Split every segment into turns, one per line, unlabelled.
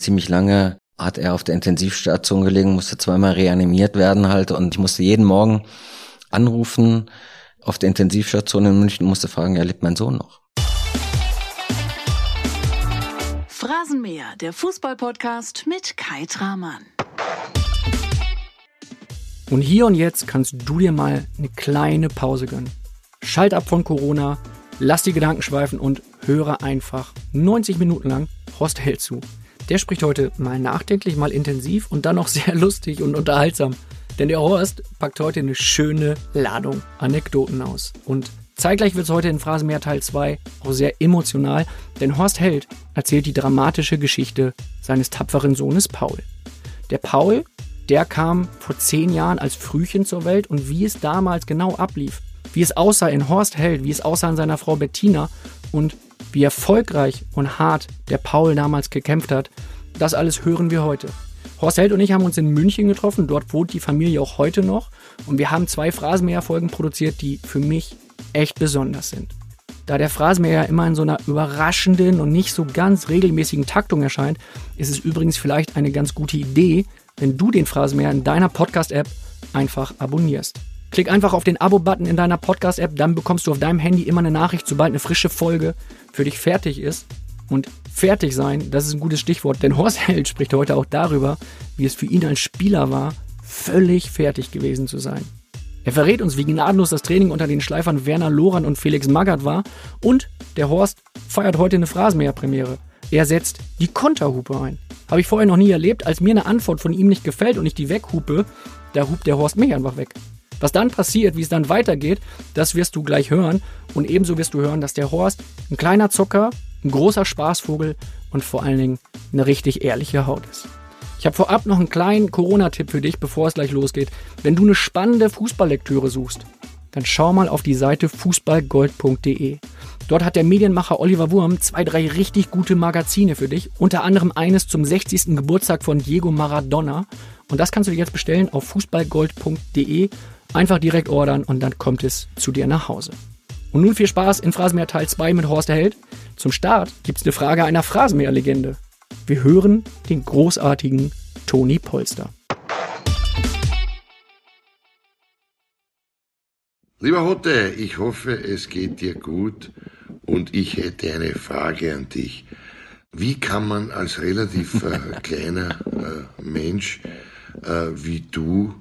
ziemlich lange hat er auf der Intensivstation gelegen, musste zweimal reanimiert werden halt und ich musste jeden Morgen anrufen auf der Intensivstation in München und musste fragen, ja, lebt mein Sohn noch?
Phrasenmäher, der Fußballpodcast mit Kai Tramann.
Und hier und jetzt kannst du dir mal eine kleine Pause gönnen. Schalt ab von Corona, lass die Gedanken schweifen und höre einfach 90 Minuten lang Horst Held zu. Der spricht heute mal nachdenklich, mal intensiv und dann noch sehr lustig und unterhaltsam. Denn der Horst packt heute eine schöne Ladung Anekdoten aus. Und zeitgleich wird es heute in Phrasenmeer Teil 2 auch sehr emotional, denn Horst Held erzählt die dramatische Geschichte seines tapferen Sohnes Paul. Der Paul, der kam vor zehn Jahren als Frühchen zur Welt und wie es damals genau ablief, wie es aussah in Horst Held, wie es aussah in seiner Frau Bettina und wie erfolgreich und hart der Paul damals gekämpft hat, das alles hören wir heute. Horst Held und ich haben uns in München getroffen, dort wohnt die Familie auch heute noch und wir haben zwei Phrasenmäher-Folgen produziert, die für mich echt besonders sind. Da der Phrasenmäher immer in so einer überraschenden und nicht so ganz regelmäßigen Taktung erscheint, ist es übrigens vielleicht eine ganz gute Idee, wenn du den Phrasenmäher in deiner Podcast-App einfach abonnierst. Klick einfach auf den Abo-Button in deiner Podcast-App, dann bekommst du auf deinem Handy immer eine Nachricht, sobald eine frische Folge für dich fertig ist. Und fertig sein, das ist ein gutes Stichwort, denn Horst Held spricht heute auch darüber, wie es für ihn als Spieler war, völlig fertig gewesen zu sein. Er verrät uns, wie gnadenlos das Training unter den Schleifern Werner Loran und Felix Magath war und der Horst feiert heute eine Phrasenmäher-Premiere. Er setzt die Konterhupe ein. Habe ich vorher noch nie erlebt, als mir eine Antwort von ihm nicht gefällt und ich die weghupe, da hupt der Horst mich einfach weg. Was dann passiert, wie es dann weitergeht, das wirst du gleich hören. Und ebenso wirst du hören, dass der Horst ein kleiner Zocker, ein großer Spaßvogel und vor allen Dingen eine richtig ehrliche Haut ist. Ich habe vorab noch einen kleinen Corona-Tipp für dich, bevor es gleich losgeht. Wenn du eine spannende Fußballlektüre suchst, dann schau mal auf die Seite fußballgold.de. Dort hat der Medienmacher Oliver Wurm zwei, drei richtig gute Magazine für dich. Unter anderem eines zum 60. Geburtstag von Diego Maradona. Und das kannst du dir jetzt bestellen auf fußballgold.de. Einfach direkt ordern und dann kommt es zu dir nach Hause. Und nun viel Spaß in Phrasenmäher Teil 2 mit Horst Held. Zum Start gibt's eine Frage einer Phrasenmäher-Legende. Wir hören den großartigen Toni Polster.
Lieber Hotte, ich hoffe, es geht dir gut und ich hätte eine Frage an dich. Wie kann man als relativ äh, kleiner äh, Mensch äh, wie du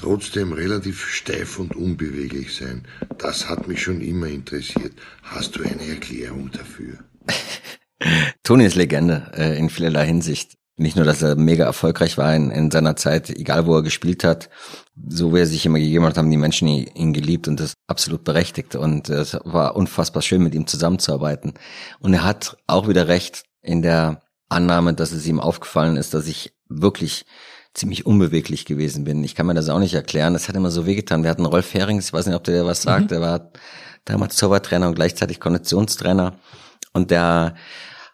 trotzdem relativ steif und unbeweglich sein? Das hat mich schon immer interessiert. Hast du eine Erklärung dafür?
Toni ist Legende äh, in vielerlei Hinsicht. Nicht nur, dass er mega erfolgreich war in, in, seiner Zeit, egal wo er gespielt hat, so wie er sich immer gegeben hat, haben die Menschen ihn, ihn geliebt und das absolut berechtigt. Und es war unfassbar schön, mit ihm zusammenzuarbeiten. Und er hat auch wieder recht in der Annahme, dass es ihm aufgefallen ist, dass ich wirklich ziemlich unbeweglich gewesen bin. Ich kann mir das auch nicht erklären. Das hat immer so wehgetan. Wir hatten Rolf Herings, ich weiß nicht, ob der was sagt, mhm. der war damals Torwarttrainer und gleichzeitig Konditionstrainer. Und der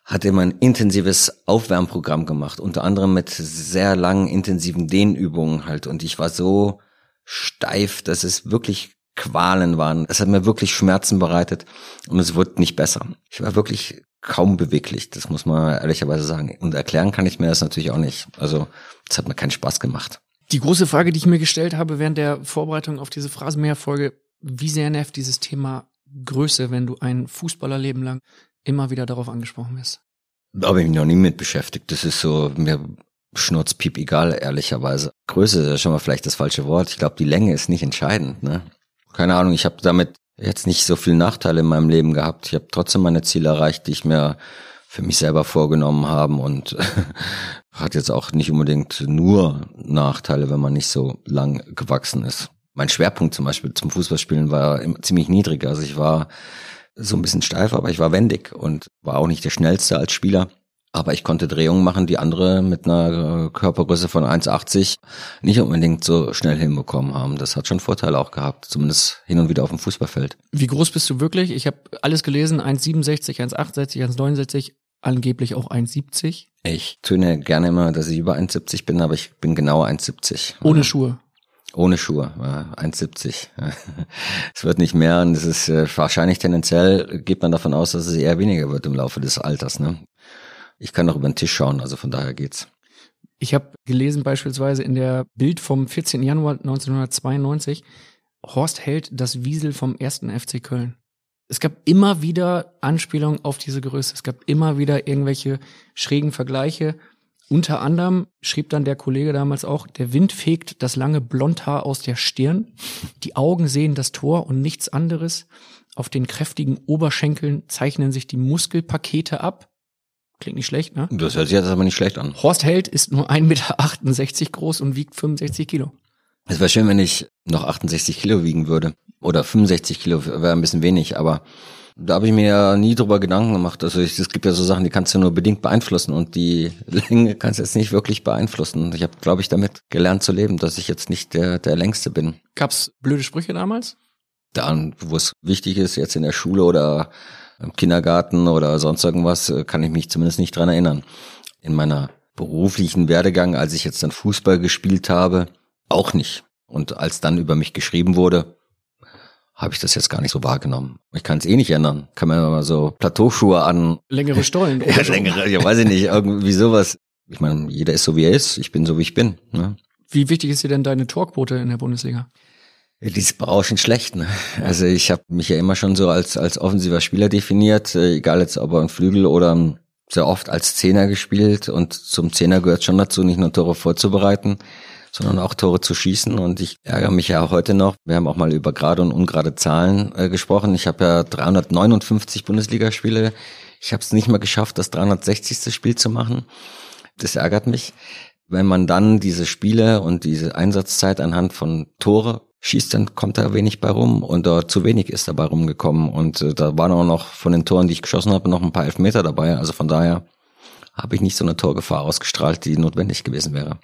hat immer ein intensives Aufwärmprogramm gemacht, unter anderem mit sehr langen, intensiven Dehnübungen halt. Und ich war so steif, dass es wirklich Qualen waren. Es hat mir wirklich Schmerzen bereitet und es wurde nicht besser. Ich war wirklich kaum beweglich, das muss man ehrlicherweise sagen. Und erklären kann ich mir das natürlich auch nicht. Also, es hat mir keinen Spaß gemacht.
Die große Frage, die ich mir gestellt habe während der Vorbereitung auf diese Phrasenmäher-Folge, wie sehr nervt dieses Thema Größe, wenn du ein Fußballerleben lang immer wieder darauf angesprochen wirst?
Da habe ich mich noch nie mit beschäftigt. Das ist so, mir schnurzpiep egal, ehrlicherweise. Größe ist ja schon mal vielleicht das falsche Wort. Ich glaube, die Länge ist nicht entscheidend. Ne? Keine Ahnung, ich habe damit jetzt nicht so viel Nachteile in meinem Leben gehabt. Ich habe trotzdem meine Ziele erreicht, die ich mir für mich selber vorgenommen haben und hat jetzt auch nicht unbedingt nur Nachteile, wenn man nicht so lang gewachsen ist. Mein Schwerpunkt zum Beispiel zum Fußballspielen war ziemlich niedrig. Also ich war so ein bisschen steif, aber ich war wendig und war auch nicht der schnellste als Spieler. Aber ich konnte Drehungen machen, die andere mit einer Körpergröße von 1,80 nicht unbedingt so schnell hinbekommen haben. Das hat schon Vorteile auch gehabt, zumindest hin und wieder auf dem Fußballfeld.
Wie groß bist du wirklich? Ich habe alles gelesen, 1,67, 1,68, 1,69, angeblich auch 1,70.
Ich töne gerne immer, dass ich über 1,70 bin, aber ich bin genau 1,70.
Ohne Schuhe.
Ohne Schuhe, 1,70. es wird nicht mehr und es ist äh, wahrscheinlich tendenziell, geht man davon aus, dass es eher weniger wird im Laufe des Alters. Ne? Ich kann auch über den Tisch schauen, also von daher geht's.
Ich habe gelesen beispielsweise in der Bild vom 14. Januar 1992, Horst hält das Wiesel vom ersten FC Köln. Es gab immer wieder Anspielungen auf diese Größe. Es gab immer wieder irgendwelche schrägen Vergleiche. Unter anderem schrieb dann der Kollege damals auch, der Wind fegt das lange Blondhaar aus der Stirn. Die Augen sehen das Tor und nichts anderes. Auf den kräftigen Oberschenkeln zeichnen sich die Muskelpakete ab. Klingt nicht schlecht, ne?
Das hört sich jetzt aber nicht schlecht an.
Horst Held ist nur 1,68 Meter groß und wiegt 65 Kilo.
Es wäre schön, wenn ich noch 68 Kilo wiegen würde. Oder 65 Kilo wäre ein bisschen wenig, aber da habe ich mir ja nie drüber Gedanken gemacht. Also ich, es gibt ja so Sachen, die kannst du nur bedingt beeinflussen und die Länge kannst du jetzt nicht wirklich beeinflussen. Ich habe, glaube ich, damit gelernt zu leben, dass ich jetzt nicht der, der Längste bin.
Gab's blöde Sprüche damals?
Da, wo es wichtig ist, jetzt in der Schule oder im Kindergarten oder sonst irgendwas, kann ich mich zumindest nicht dran erinnern. In meiner beruflichen Werdegang, als ich jetzt dann Fußball gespielt habe, auch nicht. Und als dann über mich geschrieben wurde, habe ich das jetzt gar nicht so wahrgenommen. Ich kann es eh nicht ändern. Kann man mal so Plateauschuhe an.
Längere Stollen.
ja, längere, ja, weiß ich nicht, irgendwie sowas. Ich meine, jeder ist so wie er ist. Ich bin so wie ich bin. Ne?
Wie wichtig ist dir denn deine Torquote in der Bundesliga?
Die ist berauschend schlecht. Ne? Also ich habe mich ja immer schon so als als offensiver Spieler definiert, äh, egal jetzt ob ein Flügel oder sehr oft als Zehner gespielt und zum Zehner gehört schon dazu, nicht nur Tore vorzubereiten, sondern auch Tore zu schießen. Und ich ärgere mich ja auch heute noch. Wir haben auch mal über gerade und ungerade Zahlen äh, gesprochen. Ich habe ja 359 Bundesligaspiele. Ich habe es nicht mal geschafft, das 360. Spiel zu machen. Das ärgert mich. Wenn man dann diese Spiele und diese Einsatzzeit anhand von Tore schießt, dann kommt da wenig bei rum und da zu wenig ist dabei rumgekommen. Und äh, da waren auch noch von den Toren, die ich geschossen habe, noch ein paar Elfmeter dabei. Also von daher habe ich nicht so eine Torgefahr ausgestrahlt, die notwendig gewesen wäre.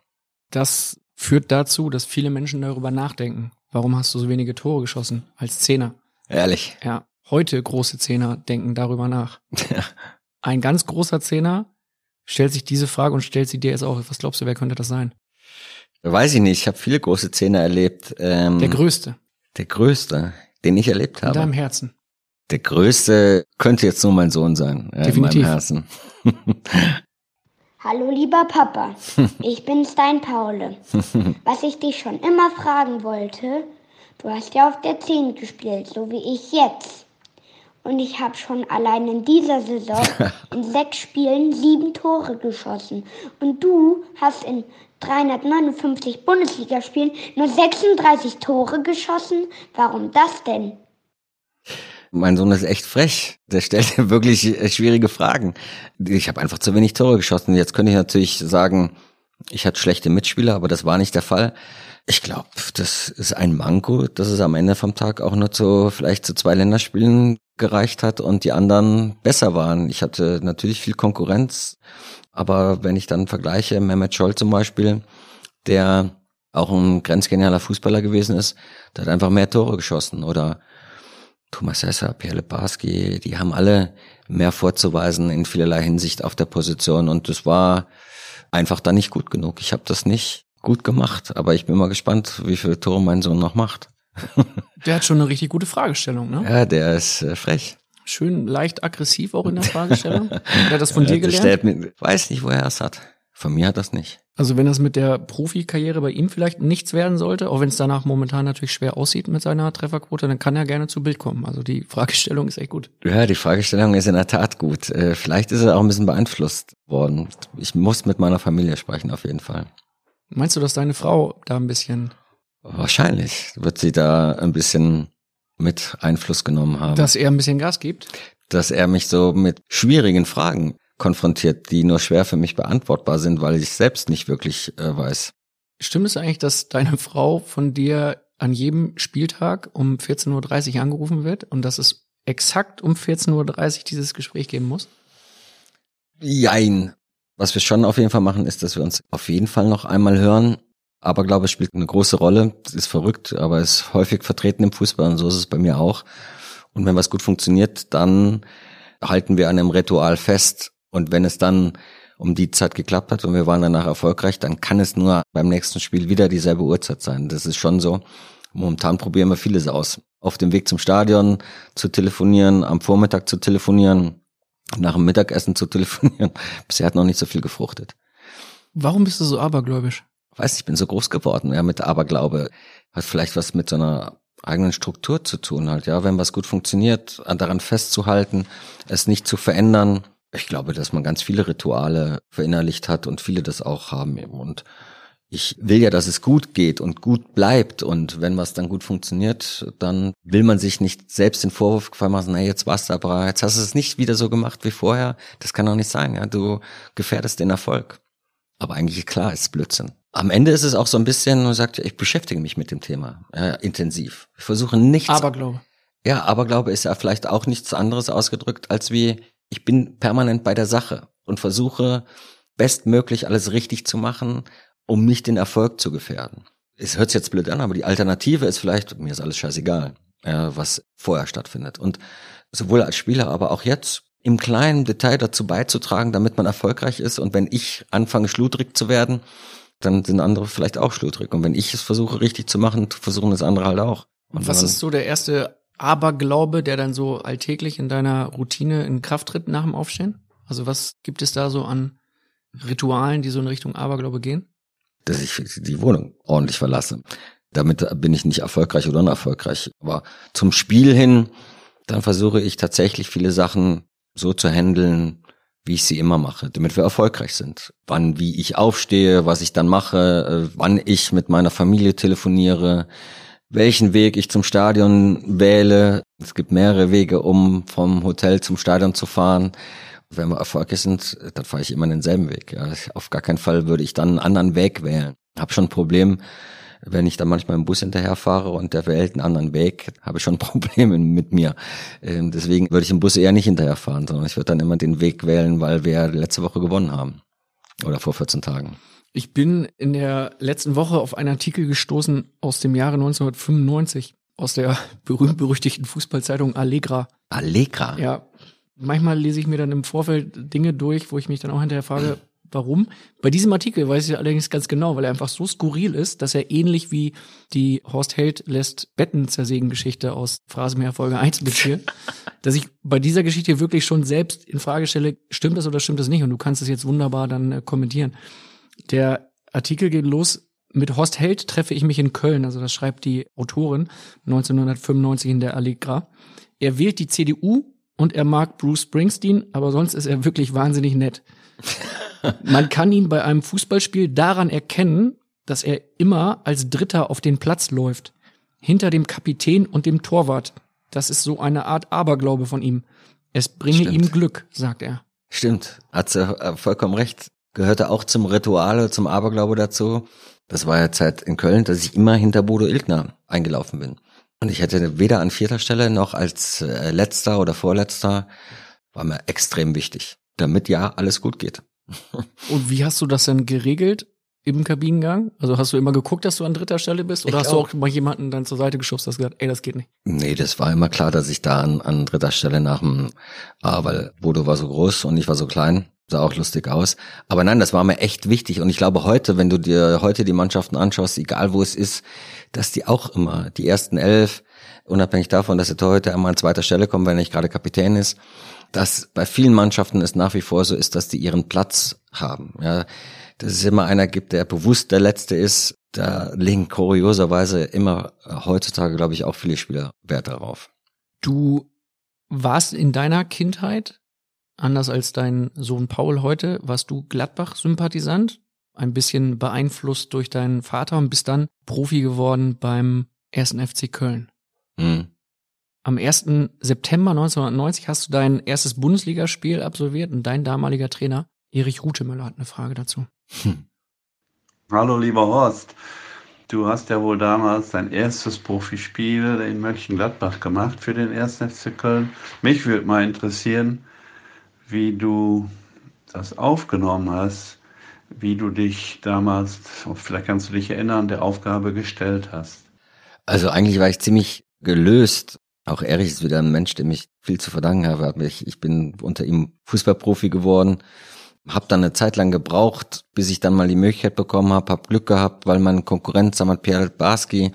Das führt dazu, dass viele Menschen darüber nachdenken. Warum hast du so wenige Tore geschossen als Zehner?
Ehrlich.
Ja, heute große Zehner denken darüber nach. Ein ganz großer Zehner stellt sich diese Frage und stellt sie dir jetzt auch. Was glaubst du, wer könnte das sein?
Weiß ich nicht. Ich habe viele große Zehner erlebt.
Ähm, der größte.
Der größte, den ich erlebt habe.
In deinem Herzen.
Der größte könnte jetzt nur mein Sohn sein.
Äh, Definitiv.
In meinem Herzen.
Hallo lieber Papa, ich bin's dein Paule. Was ich dich schon immer fragen wollte, du hast ja auf der 10 gespielt, so wie ich jetzt. Und ich habe schon allein in dieser Saison in sechs Spielen sieben Tore geschossen. Und du hast in 359 Bundesligaspielen nur 36 Tore geschossen. Warum das denn?
Mein Sohn ist echt frech. Der stellt wirklich äh, schwierige Fragen. Ich habe einfach zu wenig Tore geschossen. Jetzt könnte ich natürlich sagen, ich hatte schlechte Mitspieler, aber das war nicht der Fall. Ich glaube, das ist ein Manko, dass es am Ende vom Tag auch nur zu vielleicht zu zwei Länderspielen gereicht hat und die anderen besser waren. Ich hatte natürlich viel Konkurrenz, aber wenn ich dann vergleiche, Mehmet Scholl zum Beispiel, der auch ein grenzgenialer Fußballer gewesen ist, der hat einfach mehr Tore geschossen oder Thomas Sessa, Pierre Lebarski, die haben alle mehr vorzuweisen in vielerlei Hinsicht auf der Position und das war einfach da nicht gut genug. Ich habe das nicht gut gemacht, aber ich bin mal gespannt, wie viele Tore mein Sohn noch macht.
der hat schon eine richtig gute Fragestellung, ne?
Ja, der ist äh, frech.
Schön leicht aggressiv auch in der Fragestellung. hat das von dir gelernt?
Mir, weiß nicht, woher er es hat. Von mir hat das nicht.
Also wenn das mit der Profikarriere bei ihm vielleicht nichts werden sollte, auch wenn es danach momentan natürlich schwer aussieht mit seiner Trefferquote, dann kann er gerne zu Bild kommen. Also die Fragestellung ist echt gut.
Ja, die Fragestellung ist in der Tat gut. Äh, vielleicht ist er auch ein bisschen beeinflusst worden. Ich muss mit meiner Familie sprechen, auf jeden Fall.
Meinst du, dass deine Frau da ein bisschen
Wahrscheinlich wird sie da ein bisschen mit Einfluss genommen haben.
Dass er ein bisschen Gas gibt?
Dass er mich so mit schwierigen Fragen konfrontiert, die nur schwer für mich beantwortbar sind, weil ich selbst nicht wirklich äh, weiß.
Stimmt es eigentlich, dass deine Frau von dir an jedem Spieltag um 14.30 Uhr angerufen wird und dass es exakt um 14.30 Uhr dieses Gespräch geben muss?
Jein. Was wir schon auf jeden Fall machen, ist, dass wir uns auf jeden Fall noch einmal hören. Aber glaube, es spielt eine große Rolle. Das ist verrückt, aber ist häufig vertreten im Fußball und so ist es bei mir auch. Und wenn was gut funktioniert, dann halten wir an einem Ritual fest und wenn es dann um die Zeit geklappt hat und wir waren danach erfolgreich, dann kann es nur beim nächsten Spiel wieder dieselbe Uhrzeit sein. Das ist schon so. Momentan probieren wir vieles aus. Auf dem Weg zum Stadion zu telefonieren, am Vormittag zu telefonieren. nach dem Mittagessen zu telefonieren. Bisher hat noch nicht so viel gefruchtet.
Warum bist du so abergläubisch?
Weiß, ich bin so groß geworden, ja, mit Aberglaube. Hat vielleicht was mit so einer eigenen Struktur zu tun halt, ja. Wenn was gut funktioniert, daran festzuhalten, es nicht zu verändern. Ich glaube, dass man ganz viele Rituale verinnerlicht hat und viele das auch haben eben. Und ich will ja, dass es gut geht und gut bleibt. Und wenn was dann gut funktioniert, dann will man sich nicht selbst den Vorwurf gefallen machen, na, jetzt war's aber, jetzt hast du es nicht wieder so gemacht wie vorher. Das kann doch nicht sein, ja. Du gefährdest den Erfolg. Aber eigentlich klar ist Blödsinn. Am Ende ist es auch so ein bisschen, man sagt, ich beschäftige mich mit dem Thema ja, intensiv. Ich versuche nichts.
Aberglaube.
Ja, Aberglaube ist ja vielleicht auch nichts anderes ausgedrückt, als wie ich bin permanent bei der Sache und versuche bestmöglich alles richtig zu machen, um nicht den Erfolg zu gefährden. Es hört sich jetzt blöd an, aber die Alternative ist vielleicht, mir ist alles scheißegal, ja, was vorher stattfindet. Und sowohl als Spieler, aber auch jetzt im kleinen Detail dazu beizutragen, damit man erfolgreich ist. Und wenn ich anfange, schludrig zu werden, dann sind andere vielleicht auch schludrig. Und wenn ich es versuche richtig zu machen, versuchen das andere halt auch.
Und was ist so der erste Aberglaube, der dann so alltäglich in deiner Routine in Kraft tritt nach dem Aufstehen? Also was gibt es da so an Ritualen, die so in Richtung Aberglaube gehen?
Dass ich die Wohnung ordentlich verlasse. Damit bin ich nicht erfolgreich oder unerfolgreich. Aber zum Spiel hin, dann versuche ich tatsächlich viele Sachen so zu handeln, wie ich sie immer mache, damit wir erfolgreich sind. Wann, wie ich aufstehe, was ich dann mache, äh, wann ich mit meiner Familie telefoniere, welchen Weg ich zum Stadion wähle. Es gibt mehrere Wege, um vom Hotel zum Stadion zu fahren. Wenn wir erfolgreich sind, dann fahre ich immer denselben Weg. Auf gar keinen Fall würde ich dann einen anderen Weg wählen. Hab schon ein Problem, wenn ich dann manchmal im Bus hinterherfahre und der wählt einen anderen Weg, habe ich schon Probleme mit mir. Ähm, deswegen würde ich im Bus eher nicht hinterherfahren, sondern ich würde dann immer den Weg wählen, weil wir letzte Woche gewonnen haben. Oder vor 14 Tagen.
Ich bin in der letzten Woche auf einen Artikel gestoßen aus dem Jahre 1995 aus der berühmt-berüchtigten Fußballzeitung Allegra.
Allegra?
Ja. Manchmal lese ich mir dann im Vorfeld Dinge durch, wo ich mich dann auch hinterher frage, Warum? Bei diesem Artikel weiß ich allerdings ganz genau, weil er einfach so skurril ist, dass er ähnlich wie die Horst Held lässt Betten zersägen Geschichte aus Phrasenmeer Folge 1 beziehe, dass ich bei dieser Geschichte wirklich schon selbst in Frage stelle, stimmt das oder stimmt das nicht? Und du kannst es jetzt wunderbar dann äh, kommentieren. Der Artikel geht los mit Horst Held treffe ich mich in Köln, also das schreibt die Autorin 1995 in der Allegra. Er wählt die CDU und er mag Bruce Springsteen, aber sonst ist er wirklich wahnsinnig nett. Man kann ihn bei einem Fußballspiel daran erkennen, dass er immer als Dritter auf den Platz läuft. Hinter dem Kapitän und dem Torwart. Das ist so eine Art Aberglaube von ihm. Es bringe Stimmt. ihm Glück, sagt er.
Stimmt, hat sie äh, vollkommen recht. Gehörte auch zum Ritual, zum Aberglaube dazu. Das war ja Zeit in Köln, dass ich immer hinter Bodo Ilgner eingelaufen bin. Und ich hätte weder an vierter Stelle noch als äh, letzter oder vorletzter, war mir extrem wichtig, damit ja alles gut geht.
Und wie hast du das denn geregelt im Kabinengang? Also hast du immer geguckt, dass du an dritter Stelle bist? Oder ich hast auch. du auch mal jemanden dann zur Seite geschubst, hast gesagt, ey, das geht nicht?
Nee, das war immer klar, dass ich da an, an dritter Stelle nach dem, ah, weil Bodo war so groß und ich war so klein, sah auch lustig aus. Aber nein, das war mir echt wichtig. Und ich glaube heute, wenn du dir heute die Mannschaften anschaust, egal wo es ist, dass die auch immer, die ersten elf, unabhängig davon, dass der Torhüter immer an zweiter Stelle kommt, wenn er nicht gerade Kapitän ist, dass bei vielen Mannschaften es nach wie vor so ist, dass die ihren Platz haben. Ja, dass es immer einer gibt, der bewusst der Letzte ist. Da legen kurioserweise immer heutzutage, glaube ich, auch viele Spieler Wert darauf.
Du warst in deiner Kindheit, anders als dein Sohn Paul heute, warst du Gladbach-Sympathisant, ein bisschen beeinflusst durch deinen Vater und bist dann Profi geworden beim ersten FC Köln. Mhm. Am 1. September 1990 hast du dein erstes Bundesligaspiel absolviert und dein damaliger Trainer Erich Rutemöller hat eine Frage dazu. Hm.
Hallo lieber Horst, du hast ja wohl damals dein erstes Profispiel in Mönchengladbach gemacht für den 1. FC Köln. Mich würde mal interessieren, wie du das aufgenommen hast, wie du dich damals, vielleicht kannst du dich erinnern, der Aufgabe gestellt hast.
Also eigentlich war ich ziemlich gelöst. Auch Erich ist wieder ein Mensch, dem ich viel zu verdanken habe. Ich bin unter ihm Fußballprofi geworden, habe dann eine Zeit lang gebraucht, bis ich dann mal die Möglichkeit bekommen habe, habe Glück gehabt, weil mein Konkurrent Samat Pierre Barski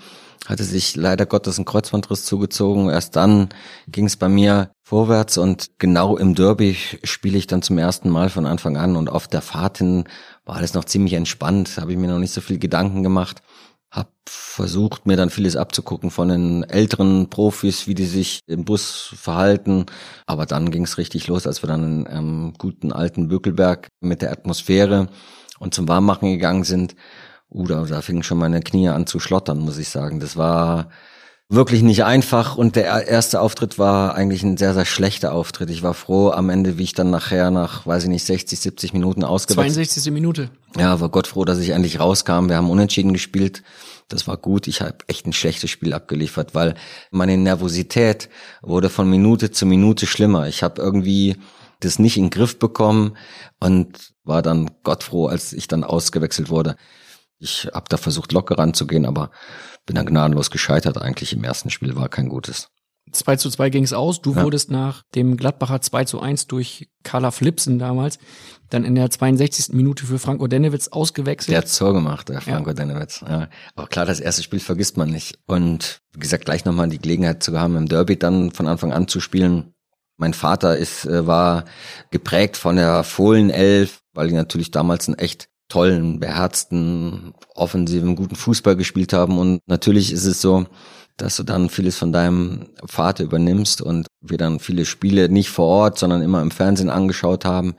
hatte sich leider Gottes ein Kreuzbandriss zugezogen. Erst dann ging es bei mir vorwärts und genau im Derby spiele ich dann zum ersten Mal von Anfang an. Und auf der Fahrt hin war alles noch ziemlich entspannt, habe ich mir noch nicht so viel Gedanken gemacht, habe versucht mir dann vieles abzugucken von den älteren Profis, wie die sich im Bus verhalten, aber dann ging es richtig los, als wir dann am guten alten Bökelberg mit der Atmosphäre und zum Warmmachen gegangen sind Uh, da, da fingen schon meine Knie an zu schlottern, muss ich sagen. Das war wirklich nicht einfach und der erste Auftritt war eigentlich ein sehr, sehr schlechter Auftritt. Ich war froh am Ende, wie ich dann nachher nach, weiß ich nicht, 60, 70 Minuten ausgewechselt.
62. Minute.
Ja, war Gott froh, dass ich endlich rauskam. Wir haben unentschieden gespielt. Das war gut. Ich habe echt ein schlechtes Spiel abgeliefert, weil meine Nervosität wurde von Minute zu Minute schlimmer. Ich habe irgendwie das nicht in den Griff bekommen und war dann Gott froh, als ich dann ausgewechselt wurde. Ich habe da versucht, locker ranzugehen, aber bin dann gnadenlos gescheitert. Eigentlich im ersten Spiel war kein gutes.
2 zu 2 ging es aus. Du ja. wurdest nach dem Gladbacher 2 zu 1 durch Carla Flipsen damals dann in der 62. Minute für Franco Denewitz ausgewechselt.
Der hat Tor gemacht, der Franco ja. Denewitz. Ja. Aber klar, das erste Spiel vergisst man nicht. Und wie gesagt, gleich nochmal die Gelegenheit zu haben, im Derby dann von Anfang an zu spielen. Mein Vater ist, äh, war geprägt von der Fohlenelf, weil die natürlich damals ein echt tollen, beherzten, offensiven, guten Fußball gespielt haben. Und natürlich ist es so, dass du dann vieles von deinem Vater übernimmst und wir dann viele Spiele nicht vor Ort, sondern immer im Fernsehen angeschaut haben.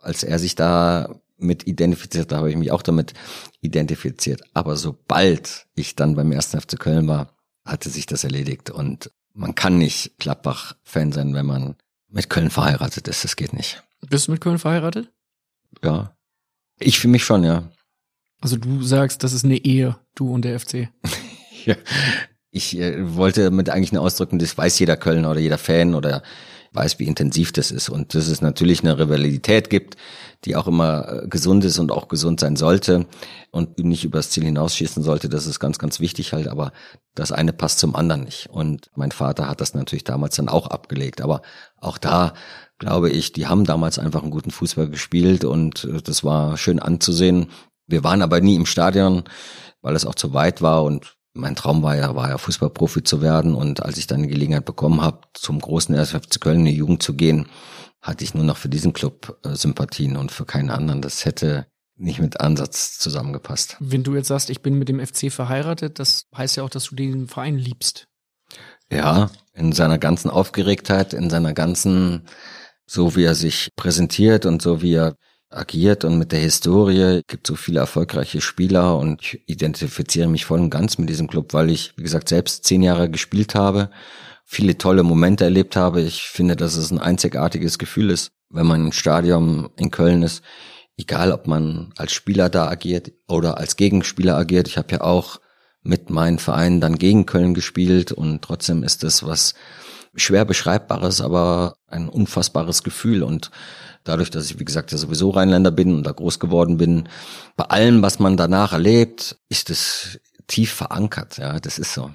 Als er sich da mit identifiziert, da habe ich mich auch damit identifiziert. Aber sobald ich dann beim ersten FC Köln war, hatte sich das erledigt. Und man kann nicht Gladbach-Fan sein, wenn man mit Köln verheiratet ist. Das geht nicht.
Bist du mit Köln verheiratet?
Ja. Ich für mich schon, ja.
Also du sagst, das ist eine Ehe, du und der FC.
ja. Ich äh, wollte damit eigentlich nur ausdrücken, das weiß jeder Kölner oder jeder Fan oder weiß, wie intensiv das ist und dass es natürlich eine Rivalität gibt, die auch immer äh, gesund ist und auch gesund sein sollte und nicht übers Ziel hinausschießen sollte. Das ist ganz, ganz wichtig halt, aber das eine passt zum anderen nicht. Und mein Vater hat das natürlich damals dann auch abgelegt. Aber auch da glaube ich, die haben damals einfach einen guten Fußball gespielt und äh, das war schön anzusehen. Wir waren aber nie im Stadion, weil es auch zu weit war und mein Traum war ja, war ja Fußballprofi zu werden und als ich dann die Gelegenheit bekommen habe, zum großen SFC Köln in die Jugend zu gehen, hatte ich nur noch für diesen Club äh, Sympathien und für keinen anderen. Das hätte nicht mit Ansatz zusammengepasst.
Wenn du jetzt sagst, ich bin mit dem FC verheiratet, das heißt ja auch, dass du den Verein liebst.
Ja, in seiner ganzen Aufgeregtheit, in seiner ganzen so wie er sich präsentiert und so wie er agiert und mit der Historie gibt so viele erfolgreiche Spieler und ich identifiziere mich voll und ganz mit diesem Club, weil ich, wie gesagt, selbst zehn Jahre gespielt habe, viele tolle Momente erlebt habe. Ich finde, dass es ein einzigartiges Gefühl ist, wenn man im Stadion in Köln ist, egal ob man als Spieler da agiert oder als Gegenspieler agiert. Ich habe ja auch mit meinen Vereinen dann gegen Köln gespielt und trotzdem ist das was schwer beschreibbares, aber ein unfassbares Gefühl und dadurch, dass ich, wie gesagt, ja sowieso Rheinländer bin und da groß geworden bin, bei allem, was man danach erlebt, ist es tief verankert, ja, das ist so.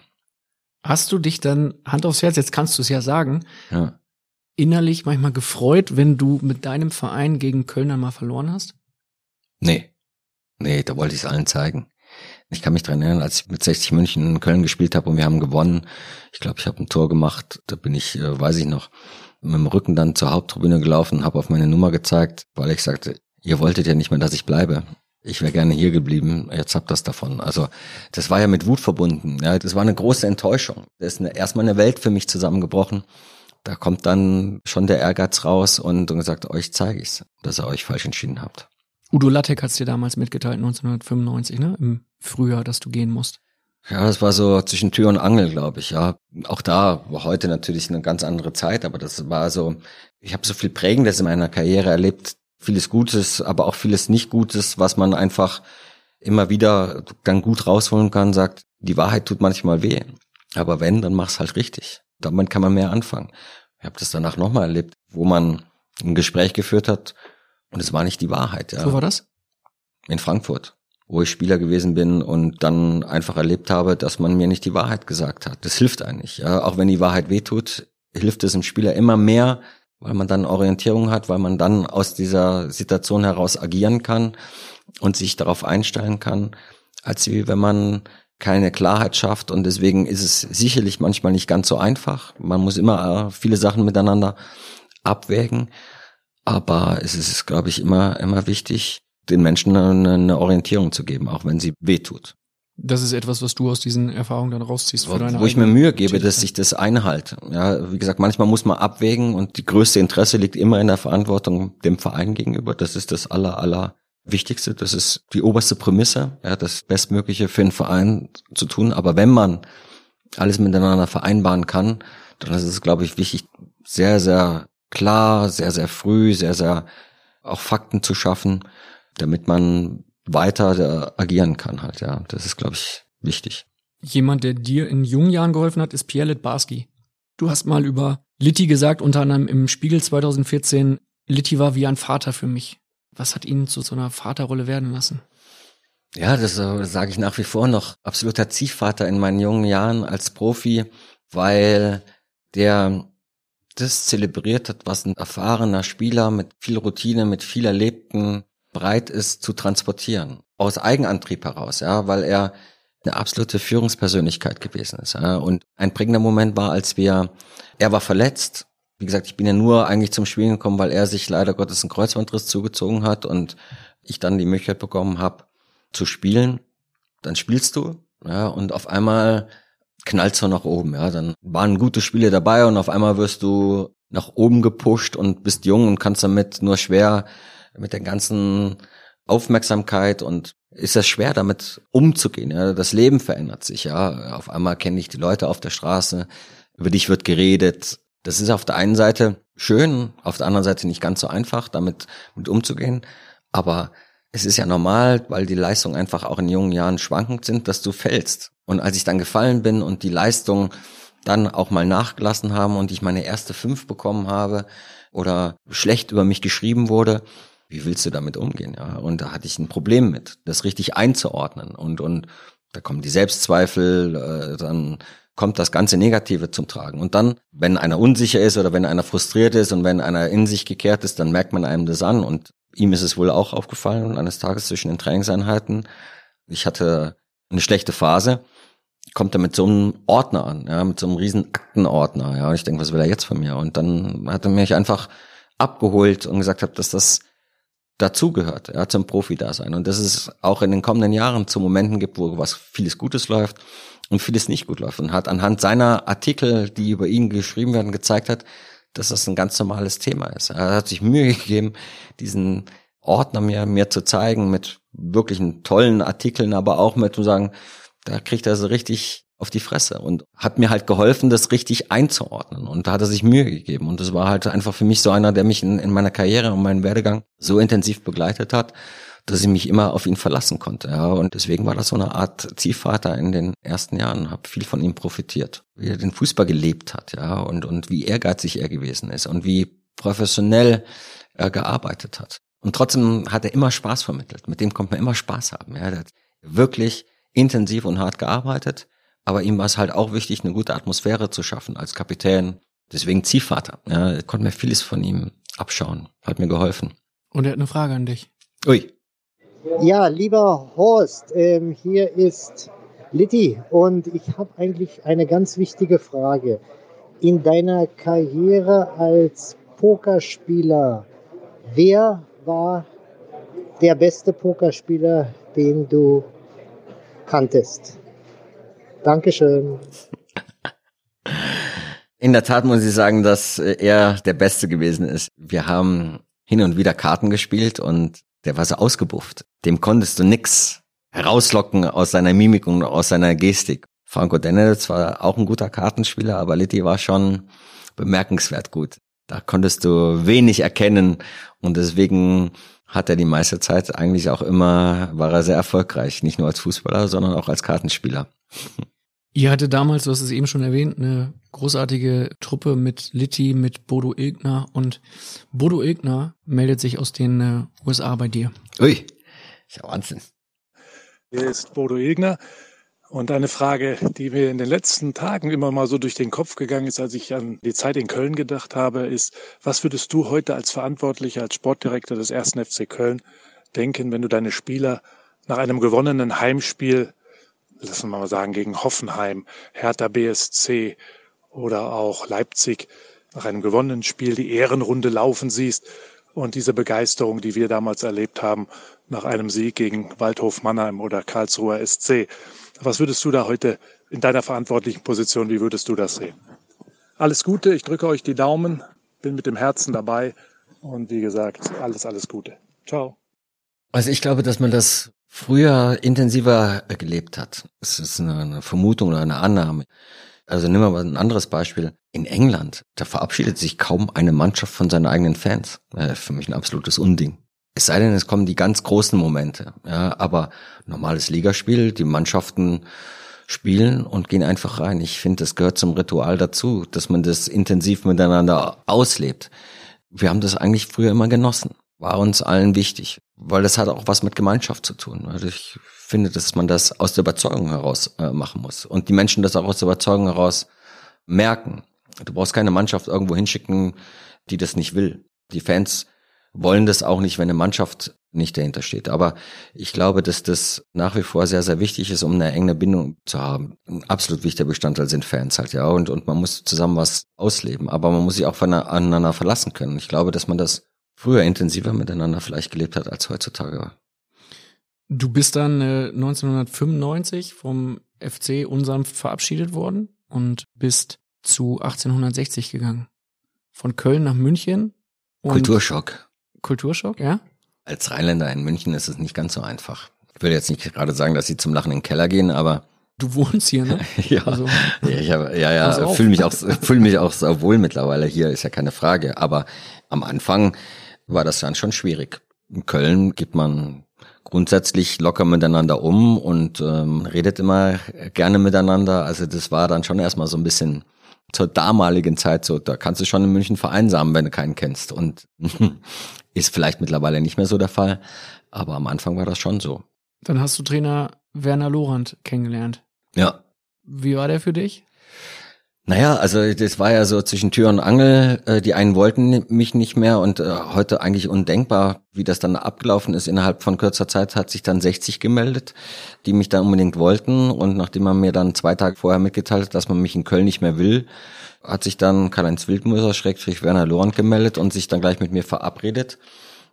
Hast du dich dann, Hand aufs Herz, jetzt kannst du es ja sagen, ja. innerlich manchmal gefreut, wenn du mit deinem Verein gegen Kölner mal verloren hast?
Nee. Nee, da wollte ich es allen zeigen. Ich kann mich dran erinnern, als ich mit 60 München in Köln gespielt habe und wir haben gewonnen. Ich glaube, ich habe ein Tor gemacht. Da bin ich, äh, weiß ich noch, mit dem Rücken dann zur Haupttribüne gelaufen, habe auf meine Nummer gezeigt, weil ich sagte, ihr wolltet ja nicht mehr, dass ich bleibe. Ich wäre gerne hier geblieben, jetzt habt das davon. Also das war ja mit Wut verbunden. Ja, das war eine große Enttäuschung. Da ist eine, erstmal eine Welt für mich zusammengebrochen. Da kommt dann schon der Ehrgeiz raus und, und gesagt, euch zeige ich's, dass ihr euch falsch entschieden habt.
Udo Lattek hat's dir damals mitgeteilt, 1995, ne? Im Frühjahr, dass du gehen musst.
Ja, das war so zwischen Tür und Angel, glaube ich, ja. Auch da war heute natürlich eine ganz andere Zeit, aber das war so, ich habe so viel Prägendes in meiner Karriere erlebt, vieles Gutes, aber auch vieles nicht Gutes, was man einfach immer wieder dann gut rausholen kann, sagt, die Wahrheit tut manchmal weh, aber wenn, dann mach's halt richtig. Damit kann man mehr anfangen. Ich habe das danach nochmal erlebt, wo man ein Gespräch geführt hat und es war nicht die Wahrheit. Ja.
Wo war das?
In Frankfurt, wo ich Spieler gewesen bin und dann einfach erlebt habe, dass man mir nicht die Wahrheit gesagt hat. Das hilft eigentlich. Ja. Auch wenn die Wahrheit wehtut, hilft es dem Spieler immer mehr, weil man dann Orientierung hat, weil man dann aus dieser Situation heraus agieren kann und sich darauf einstellen kann, als wie wenn man keine Klarheit schafft und deswegen ist es sicherlich manchmal nicht ganz so einfach. Man muss immer äh, viele Sachen miteinander abwägen, aber es ist, glaube ich, immer immer wichtig, den Menschen eine, eine Orientierung zu geben, auch wenn sie wehtut.
Das ist etwas, was du aus diesen Erfahrungen dann rausziehst für
wo,
deine
Wo ich mir Mühe gebe, dass ich das einhalte. Ja, wie gesagt, manchmal muss man abwägen und die größte Interesse liegt immer in der Verantwortung dem Verein gegenüber. Das ist das aller, aller Wichtigste. Das ist die oberste Prämisse, ja, das Bestmögliche für einen Verein zu tun. Aber wenn man alles miteinander vereinbaren kann, dann ist es, glaube ich, wichtig, sehr, sehr klar, sehr, sehr früh, sehr, sehr auch Fakten zu schaffen, damit man weiter agieren kann halt, ja. Das ist, glaube ich, wichtig.
Jemand, der dir in jungen Jahren geholfen hat, ist Pierre Litbarski. Du hast mal über Litti gesagt, unter anderem im Spiegel 2014, Litti war wie ein Vater für mich. Was hat ihn zu so einer Vaterrolle werden lassen?
Ja, das äh, sage ich nach wie vor noch. Absoluter Ziehvater in meinen jungen Jahren als Profi, weil der das zelebriert hat, was ein erfahrener Spieler mit viel Routine, mit viel Erlebten bereit ist zu transportieren. Aus Eigenantrieb heraus, ja, weil er eine absolute Führungspersönlichkeit gewesen ist. Ja. Und ein prägender Moment war, als wir, er war verletzt. Wie gesagt, ich bin ja nur eigentlich zum Spielen gekommen, weil er sich leider Gottes einen Kreuzbandriss zugezogen hat und ich dann die Möglichkeit bekommen habe, zu spielen. Dann spielst du, ja, und auf einmal knallst du nach oben, ja. Dann waren gute Spiele dabei und auf einmal wirst du nach oben gepusht und bist jung und kannst damit nur schwer mit der ganzen Aufmerksamkeit und ist es schwer damit umzugehen. Ja? Das Leben verändert sich, ja. Auf einmal kenne ich die Leute auf der Straße, über dich wird geredet. Das ist auf der einen Seite schön, auf der anderen Seite nicht ganz so einfach, damit mit umzugehen. Aber es ist ja normal, weil die Leistungen einfach auch in jungen Jahren schwankend sind, dass du fällst. Und als ich dann gefallen bin und die Leistungen dann auch mal nachgelassen haben und ich meine erste fünf bekommen habe oder schlecht über mich geschrieben wurde, wie willst du damit umgehen? Ja, und da hatte ich ein Problem mit, das richtig einzuordnen und und da kommen die Selbstzweifel, äh, dann kommt das ganze Negative zum Tragen. Und dann, wenn einer unsicher ist oder wenn einer frustriert ist und wenn einer in sich gekehrt ist, dann merkt man einem das an. Und ihm ist es wohl auch aufgefallen eines Tages zwischen den Trainingseinheiten. Ich hatte eine schlechte Phase, kommt er mit so einem Ordner an, ja, mit so einem riesen Aktenordner. Ja, und ich denke, was will er jetzt von mir? Und dann hat er mich einfach abgeholt und gesagt hat, dass das dazugehört, ja, zum Profi-Dasein. Und dass es auch in den kommenden Jahren zu Momenten gibt, wo was vieles Gutes läuft und vieles nicht gut läuft. Und hat anhand seiner Artikel, die über ihn geschrieben werden, gezeigt hat, dass das ein ganz normales Thema ist. Er hat sich Mühe gegeben, diesen Ordner mir, mir zu zeigen mit wirklichen tollen Artikeln, aber auch mit zu sagen, da kriegt er so richtig auf die Fresse und hat mir halt geholfen, das richtig einzuordnen. Und da hat er sich Mühe gegeben. Und das war halt einfach für mich so einer, der mich in, in meiner Karriere und meinen Werdegang so intensiv begleitet hat, dass ich mich immer auf ihn verlassen konnte. Ja. Und deswegen war das so eine Art Ziehvater in den ersten Jahren, habe viel von ihm profitiert, wie er den Fußball gelebt hat, ja, und, und wie ehrgeizig er gewesen ist und wie professionell er gearbeitet hat. Und trotzdem hat er immer Spaß vermittelt. Mit dem konnte man immer Spaß haben. Ja. Er hat wirklich intensiv und hart gearbeitet aber ihm war es halt auch wichtig, eine gute Atmosphäre zu schaffen als Kapitän. Deswegen Ziehvater. Ja, ich konnte mir vieles von ihm abschauen. Hat mir geholfen.
Und er hat eine Frage an dich.
Ui.
Ja, lieber Horst, ähm, hier ist Litti und ich habe eigentlich eine ganz wichtige Frage. In deiner Karriere als Pokerspieler, wer war der beste Pokerspieler, den du kanntest? Dankeschön.
In der Tat muss ich sagen, dass er der Beste gewesen ist. Wir haben hin und wieder Karten gespielt und der war so ausgebufft. Dem konntest du nix herauslocken aus seiner Mimik und aus seiner Gestik. Franco Dennetz war auch ein guter Kartenspieler, aber Litti war schon bemerkenswert gut. Da konntest du wenig erkennen und deswegen hat er die meiste Zeit eigentlich auch immer, war er sehr erfolgreich. Nicht nur als Fußballer, sondern auch als Kartenspieler.
Ihr hatte damals, du hast es eben schon erwähnt, eine großartige Truppe mit Litti, mit Bodo Ilgner und Bodo Ilgner meldet sich aus den äh, USA bei dir.
Ui, ist ja Wahnsinn.
Hier ist Bodo Ilgner und eine Frage, die mir in den letzten Tagen immer mal so durch den Kopf gegangen ist, als ich an die Zeit in Köln gedacht habe, ist, was würdest du heute als Verantwortlicher, als Sportdirektor des ersten FC Köln denken, wenn du deine Spieler nach einem gewonnenen Heimspiel lassen wir mal sagen, gegen Hoffenheim, Hertha BSC oder auch Leipzig nach einem gewonnenen Spiel die Ehrenrunde laufen siehst und diese Begeisterung, die wir damals erlebt haben, nach einem Sieg gegen Waldhof Mannheim oder Karlsruher SC. Was würdest du da heute in deiner verantwortlichen Position, wie würdest du das sehen? Alles Gute, ich drücke euch die Daumen, bin mit dem Herzen dabei und wie gesagt, alles, alles Gute. Ciao.
Also ich glaube, dass man das früher intensiver gelebt hat. Es ist eine Vermutung oder eine Annahme. Also nimm mal ein anderes Beispiel. In England, da verabschiedet sich kaum eine Mannschaft von seinen eigenen Fans. Äh, für mich ein absolutes Unding. Es sei denn, es kommen die ganz großen Momente. Ja, aber normales Ligaspiel, die Mannschaften spielen und gehen einfach rein. Ich finde, das gehört zum Ritual dazu, dass man das intensiv miteinander auslebt. Wir haben das eigentlich früher immer genossen. War uns allen wichtig, weil das hat auch was mit Gemeinschaft zu tun. Also ich finde, dass man das aus der Überzeugung heraus äh, machen muss und die Menschen das auch aus der Überzeugung heraus merken. Du brauchst keine Mannschaft irgendwo hinschicken, die das nicht will. Die Fans wollen das auch nicht, wenn eine Mannschaft nicht dahinter steht. Aber ich glaube, dass das nach wie vor sehr, sehr wichtig ist, um eine enge Bindung zu haben. Ein absolut wichtiger Bestandteil sind Fans halt, ja. Und, und man muss zusammen was ausleben. Aber man muss sich auch voneinander verlassen können. Ich glaube, dass man das früher intensiver miteinander vielleicht gelebt hat als heutzutage.
Du bist dann äh, 1995 vom FC unsanft verabschiedet worden und bist zu 1860 gegangen. Von Köln nach München.
Kulturschock.
Kulturschock, ja?
Als Rheinländer in München ist es nicht ganz so einfach. Ich will jetzt nicht gerade sagen, dass sie zum Lachen in den Keller gehen, aber
Du wohnst hier, ne?
ja, also, ja, ich hab, ja, ja, fühle mich auch, fühle mich auch so wohl mittlerweile hier, ist ja keine Frage. Aber am Anfang war das dann schon schwierig. In Köln geht man grundsätzlich locker miteinander um und ähm, redet immer gerne miteinander. Also das war dann schon erstmal so ein bisschen zur damaligen Zeit so, da kannst du schon in München vereinsamen, wenn du keinen kennst. Und ist vielleicht mittlerweile nicht mehr so der Fall, aber am Anfang war das schon so.
Dann hast du Trainer Werner Lorand kennengelernt.
Ja.
Wie war der für dich?
Naja, also das war ja so zwischen Tür und Angel. Äh, die einen wollten mich nicht mehr und äh, heute eigentlich undenkbar, wie das dann abgelaufen ist. Innerhalb von kürzer Zeit hat sich dann 60 gemeldet, die mich da unbedingt wollten. Und nachdem man mir dann zwei Tage vorher mitgeteilt hat, dass man mich in Köln nicht mehr will, hat sich dann Karl-Heinz Wildmoser, Schrägstrich Werner Lorand gemeldet und sich dann gleich mit mir verabredet.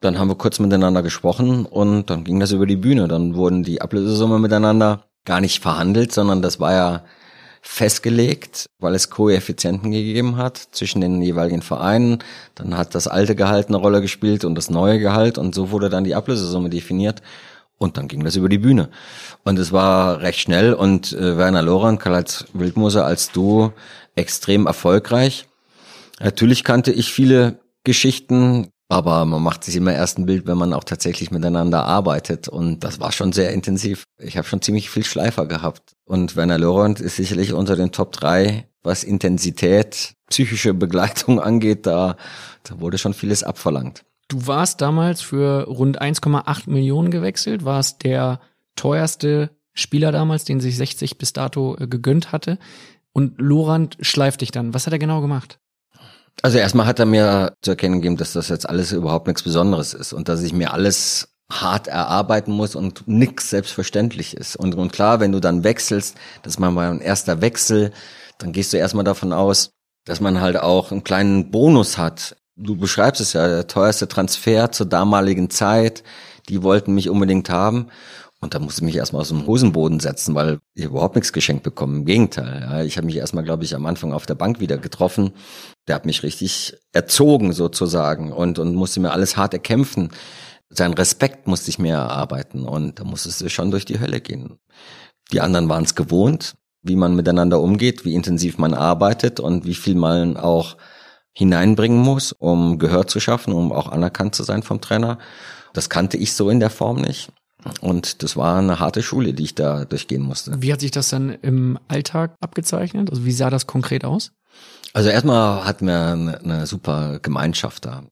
Dann haben wir kurz miteinander gesprochen und dann ging das über die Bühne. Dann wurden die Ablösesumme miteinander gar nicht verhandelt, sondern das war ja festgelegt, weil es Koeffizienten gegeben hat zwischen den jeweiligen Vereinen. Dann hat das alte Gehalt eine Rolle gespielt und das neue Gehalt und so wurde dann die Ablösesumme definiert. Und dann ging das über die Bühne. Und es war recht schnell und äh, Werner Lorand, Karl-Heinz Wildmoser als Duo extrem erfolgreich. Natürlich kannte ich viele Geschichten, aber man macht sich immer erst ein Bild, wenn man auch tatsächlich miteinander arbeitet. Und das war schon sehr intensiv. Ich habe schon ziemlich viel Schleifer gehabt. Und Werner Laurent ist sicherlich unter den Top drei, was Intensität, psychische Begleitung angeht. Da, da wurde schon vieles abverlangt.
Du warst damals für rund 1,8 Millionen gewechselt, warst der teuerste Spieler damals, den sich 60 bis dato äh, gegönnt hatte. Und Lorand schleift dich dann. Was hat er genau gemacht?
Also erstmal hat er mir zu erkennen gegeben, dass das jetzt alles überhaupt nichts Besonderes ist und dass ich mir alles hart erarbeiten muss und nix selbstverständlich ist. Und, und klar, wenn du dann wechselst, das ist mal ein erster Wechsel, dann gehst du erstmal davon aus, dass man halt auch einen kleinen Bonus hat. Du beschreibst es ja, der teuerste Transfer zur damaligen Zeit, die wollten mich unbedingt haben. Und da musste ich mich erstmal aus dem Hosenboden setzen, weil ich überhaupt nichts geschenkt bekommen. Im Gegenteil. Ja, ich habe mich erstmal, glaube ich, am Anfang auf der Bank wieder getroffen. Der hat mich richtig erzogen sozusagen und, und musste mir alles hart erkämpfen. Sein Respekt musste ich mir erarbeiten und da musstest du schon durch die Hölle gehen. Die anderen waren es gewohnt, wie man miteinander umgeht, wie intensiv man arbeitet und wie viel man auch hineinbringen muss, um Gehör zu schaffen, um auch anerkannt zu sein vom Trainer. Das kannte ich so in der Form nicht. Und das war eine harte Schule, die ich da durchgehen musste.
Wie hat sich das dann im Alltag abgezeichnet? Also wie sah das konkret aus?
Also erstmal hatten wir eine, eine super Gemeinschaft da.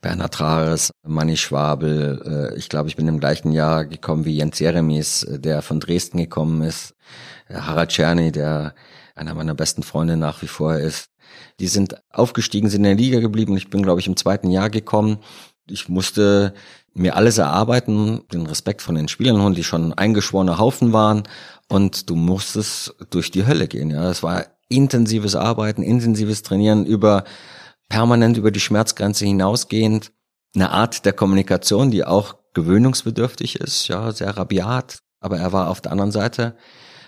Bernhard Trares, Manni Schwabel, äh, ich glaube, ich bin im gleichen Jahr gekommen wie Jens Jeremies, äh, der von Dresden gekommen ist, äh, Harald Czerny, der einer meiner besten Freunde nach wie vor ist. Die sind aufgestiegen, sind in der Liga geblieben. Ich bin, glaube ich, im zweiten Jahr gekommen. Ich musste mir alles erarbeiten, den Respekt von den Spielern holen, die schon eingeschworene Haufen waren und du musstest durch die Hölle gehen. Ja, es war intensives Arbeiten, intensives Trainieren über permanent über die Schmerzgrenze hinausgehend, eine Art der Kommunikation, die auch gewöhnungsbedürftig ist, ja, sehr rabiat, aber er war auf der anderen Seite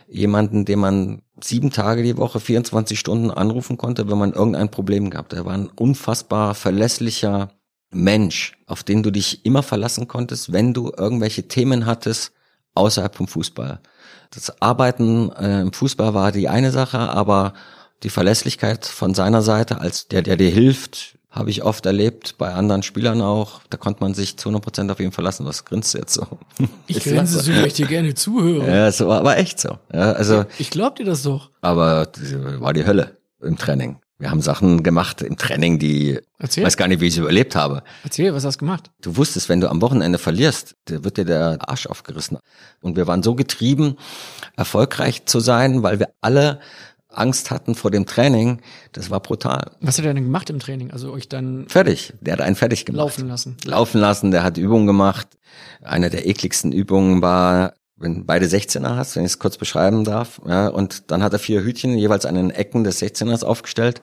jemanden, den man sieben Tage die Woche, 24 Stunden anrufen konnte, wenn man irgendein Problem gehabt. Er war ein unfassbar verlässlicher Mensch, auf den du dich immer verlassen konntest, wenn du irgendwelche Themen hattest außerhalb vom Fußball. Das Arbeiten äh, im Fußball war die eine Sache, aber die Verlässlichkeit von seiner Seite als der, der dir hilft, habe ich oft erlebt, bei anderen Spielern auch. Da konnte man sich zu 100 Prozent auf ihn verlassen. Was grinst du jetzt so?
Ich grinse so, weil ich dir gerne zuhöre.
Ja, so war aber echt so. Ja, also,
ich glaub dir das doch.
Aber war die Hölle im Training. Wir haben Sachen gemacht im Training, die Erzähl. weiß gar nicht, wie ich sie überlebt habe.
Erzähl, was hast du gemacht?
Du wusstest, wenn du am Wochenende verlierst, wird dir der Arsch aufgerissen. Und wir waren so getrieben, erfolgreich zu sein, weil wir alle Angst hatten vor dem Training, das war brutal.
Was hat er denn gemacht im Training? Also euch dann
fertig. Der hat einen fertig gemacht.
Laufen lassen.
Laufen lassen. Der hat Übungen gemacht. Eine der ekligsten Übungen war, wenn beide 16er hast, wenn ich es kurz beschreiben darf. Ja, und dann hat er vier Hütchen jeweils an den Ecken des 16ers aufgestellt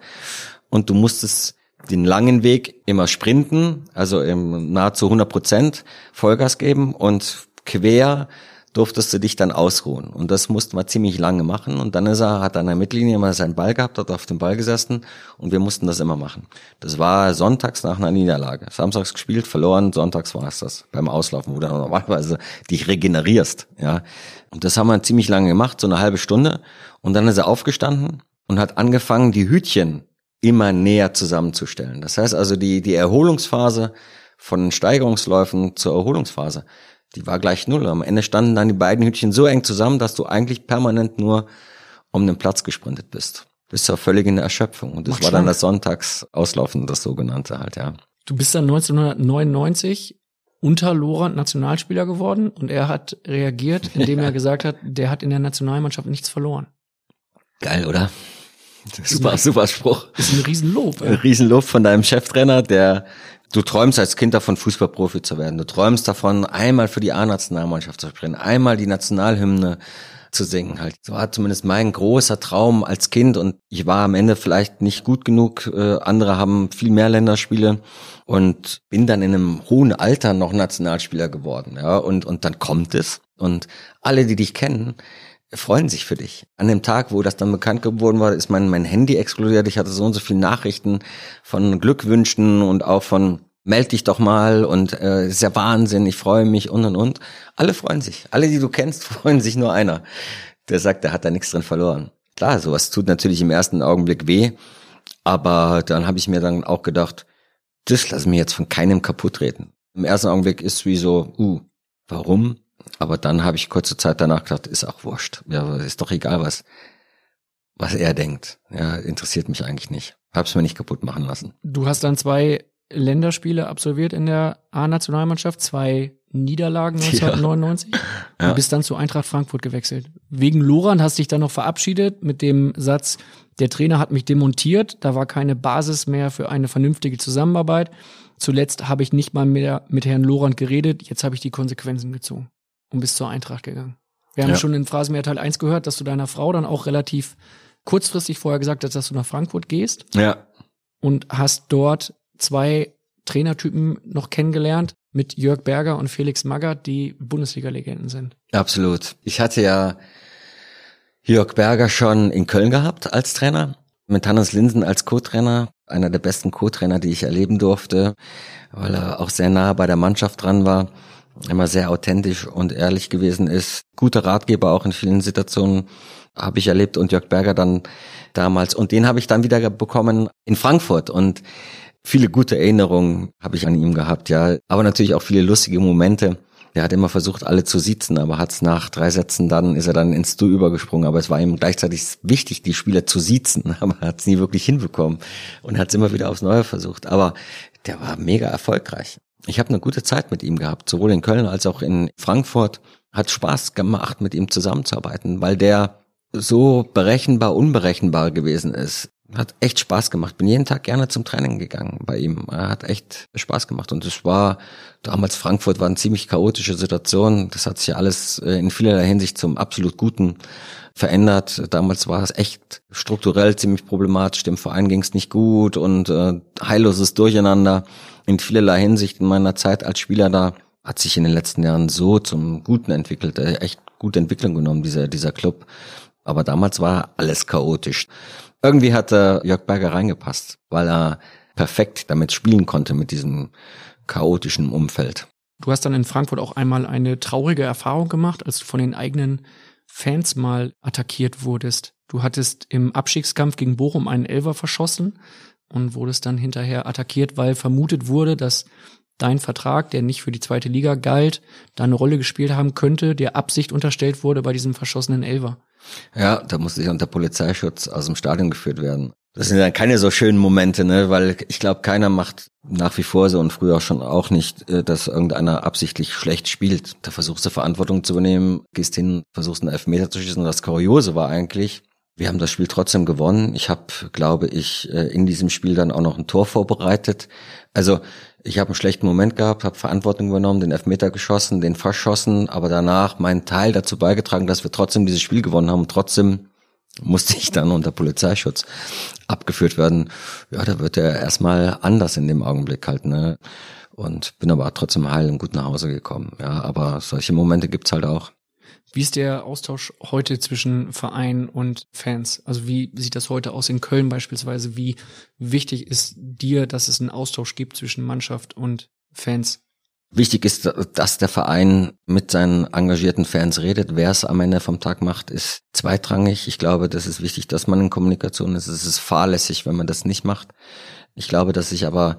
und du musstest den langen Weg immer sprinten, also im nahezu 100 Prozent Vollgas geben und quer durftest du dich dann ausruhen. Und das mussten wir ziemlich lange machen. Und dann ist er, hat er an der Mittellinie mal seinen Ball gehabt, hat auf dem Ball gesessen und wir mussten das immer machen. Das war sonntags nach einer Niederlage. Samstags gespielt, verloren, sonntags war es das beim Auslaufen, wo du normalerweise dich regenerierst. Ja. Und das haben wir ziemlich lange gemacht, so eine halbe Stunde. Und dann ist er aufgestanden und hat angefangen, die Hütchen immer näher zusammenzustellen. Das heißt also, die, die Erholungsphase von Steigerungsläufen zur Erholungsphase die war gleich null. Am Ende standen dann die beiden Hütchen so eng zusammen, dass du eigentlich permanent nur um den Platz gesprintet bist. Bis zur völligen Erschöpfung. Und das Macht war dann das Sonntagsauslaufen, das sogenannte halt, ja.
Du bist dann 1999 unter Lorand Nationalspieler geworden und er hat reagiert, indem ja. er gesagt hat, der hat in der Nationalmannschaft nichts verloren.
Geil, oder? Super, super Spruch.
Das ist ein Riesenlob.
Ein Riesenlob von deinem Cheftrainer, der Du träumst als Kind davon, Fußballprofi zu werden. Du träumst davon, einmal für die A-Nationalmannschaft zu spielen, einmal die Nationalhymne zu singen halt. So war zumindest mein großer Traum als Kind und ich war am Ende vielleicht nicht gut genug. Äh, andere haben viel mehr Länderspiele und bin dann in einem hohen Alter noch Nationalspieler geworden. Ja, und, und dann kommt es und alle, die dich kennen, freuen sich für dich. An dem Tag, wo das dann bekannt geworden war, ist mein, mein Handy explodiert. Ich hatte so und so viele Nachrichten von Glückwünschen und auch von meld dich doch mal und äh, ist ja Wahnsinn, ich freue mich und und und. Alle freuen sich. Alle, die du kennst, freuen sich nur einer. Der sagt, der hat da nichts drin verloren. Klar, sowas tut natürlich im ersten Augenblick weh, aber dann habe ich mir dann auch gedacht, das lass mir jetzt von keinem kaputt treten. Im ersten Augenblick ist wie so, uh, warum? Aber dann habe ich kurze Zeit danach gedacht, ist auch wurscht. Ja, ist doch egal, was, was er denkt. Ja, interessiert mich eigentlich nicht. Hab's mir nicht kaputt machen lassen.
Du hast dann zwei Länderspiele absolviert in der A-Nationalmannschaft, zwei Niederlagen 1999 ja. und bist dann zu Eintracht Frankfurt gewechselt. Wegen Loran hast dich dann noch verabschiedet mit dem Satz, der Trainer hat mich demontiert, da war keine Basis mehr für eine vernünftige Zusammenarbeit. Zuletzt habe ich nicht mal mehr mit Herrn Lorand geredet, jetzt habe ich die Konsequenzen gezogen und bist zur Eintracht gegangen. Wir haben ja. schon in Phrasenmeer Teil 1 gehört, dass du deiner Frau dann auch relativ kurzfristig vorher gesagt hast, dass du nach Frankfurt gehst.
Ja.
Und hast dort zwei Trainertypen noch kennengelernt mit Jörg Berger und Felix Magath, die Bundesliga-Legenden sind.
Absolut. Ich hatte ja Jörg Berger schon in Köln gehabt als Trainer, mit Hannes Linsen als Co-Trainer, einer der besten Co-Trainer, die ich erleben durfte, weil er auch sehr nah bei der Mannschaft dran war immer sehr authentisch und ehrlich gewesen ist. Guter Ratgeber auch in vielen Situationen habe ich erlebt und Jörg Berger dann damals. Und den habe ich dann wieder bekommen in Frankfurt und viele gute Erinnerungen habe ich an ihm gehabt, ja. Aber natürlich auch viele lustige Momente. Er hat immer versucht, alle zu sitzen, aber hat es nach drei Sätzen dann, ist er dann ins Du übergesprungen. Aber es war ihm gleichzeitig wichtig, die Spieler zu sitzen, aber er hat es nie wirklich hinbekommen und hat es immer wieder aufs Neue versucht. Aber der war mega erfolgreich. Ich habe eine gute Zeit mit ihm gehabt, sowohl in Köln als auch in Frankfurt. Hat Spaß gemacht, mit ihm zusammenzuarbeiten, weil der so berechenbar, unberechenbar gewesen ist. Hat echt Spaß gemacht. Bin jeden Tag gerne zum Training gegangen bei ihm. Er hat echt Spaß gemacht. Und es war, damals Frankfurt war eine ziemlich chaotische Situation. Das hat sich alles äh, in vielerlei Hinsicht zum absolut Guten verändert. Damals war es echt strukturell ziemlich problematisch. Dem Verein ging es nicht gut und äh, heilloses Durcheinander. In vielerlei Hinsicht in meiner Zeit als Spieler da hat sich in den letzten Jahren so zum Guten entwickelt. Äh, echt gute Entwicklung genommen, dieser, dieser Club. Aber damals war alles chaotisch. Irgendwie hat äh, Jörg Berger reingepasst, weil er perfekt damit spielen konnte mit diesem chaotischen Umfeld.
Du hast dann in Frankfurt auch einmal eine traurige Erfahrung gemacht, als du von den eigenen Fans mal attackiert wurdest. Du hattest im Abstiegskampf gegen Bochum einen Elver verschossen und wurdest dann hinterher attackiert, weil vermutet wurde, dass dein Vertrag, der nicht für die zweite Liga galt, da eine Rolle gespielt haben könnte, der Absicht unterstellt wurde bei diesem verschossenen Elver.
Ja, da musste ich unter Polizeischutz aus dem Stadion geführt werden. Das sind dann keine so schönen Momente, ne, weil ich glaube, keiner macht nach wie vor so und früher schon auch nicht, äh, dass irgendeiner absichtlich schlecht spielt. Da versuchst du Verantwortung zu übernehmen, gehst hin, versuchst einen Elfmeter zu schießen. Und das Kuriose war eigentlich, wir haben das Spiel trotzdem gewonnen. Ich habe, glaube ich, äh, in diesem Spiel dann auch noch ein Tor vorbereitet. Also ich habe einen schlechten Moment gehabt, habe Verantwortung übernommen, den Elfmeter geschossen, den verschossen, aber danach meinen Teil dazu beigetragen, dass wir trotzdem dieses Spiel gewonnen haben. trotzdem musste ich dann unter Polizeischutz abgeführt werden. Ja, da wird er erstmal anders in dem Augenblick halt, ne? Und bin aber trotzdem heil und gut nach Hause gekommen. Ja, aber solche Momente gibt's halt auch.
Wie ist der Austausch heute zwischen Verein und Fans? Also wie sieht das heute aus in Köln beispielsweise? Wie wichtig ist dir, dass es einen Austausch gibt zwischen Mannschaft und Fans?
Wichtig ist, dass der Verein mit seinen engagierten Fans redet. Wer es am Ende vom Tag macht, ist zweitrangig. Ich glaube, das ist wichtig, dass man in Kommunikation ist. Es ist fahrlässig, wenn man das nicht macht. Ich glaube, dass sich aber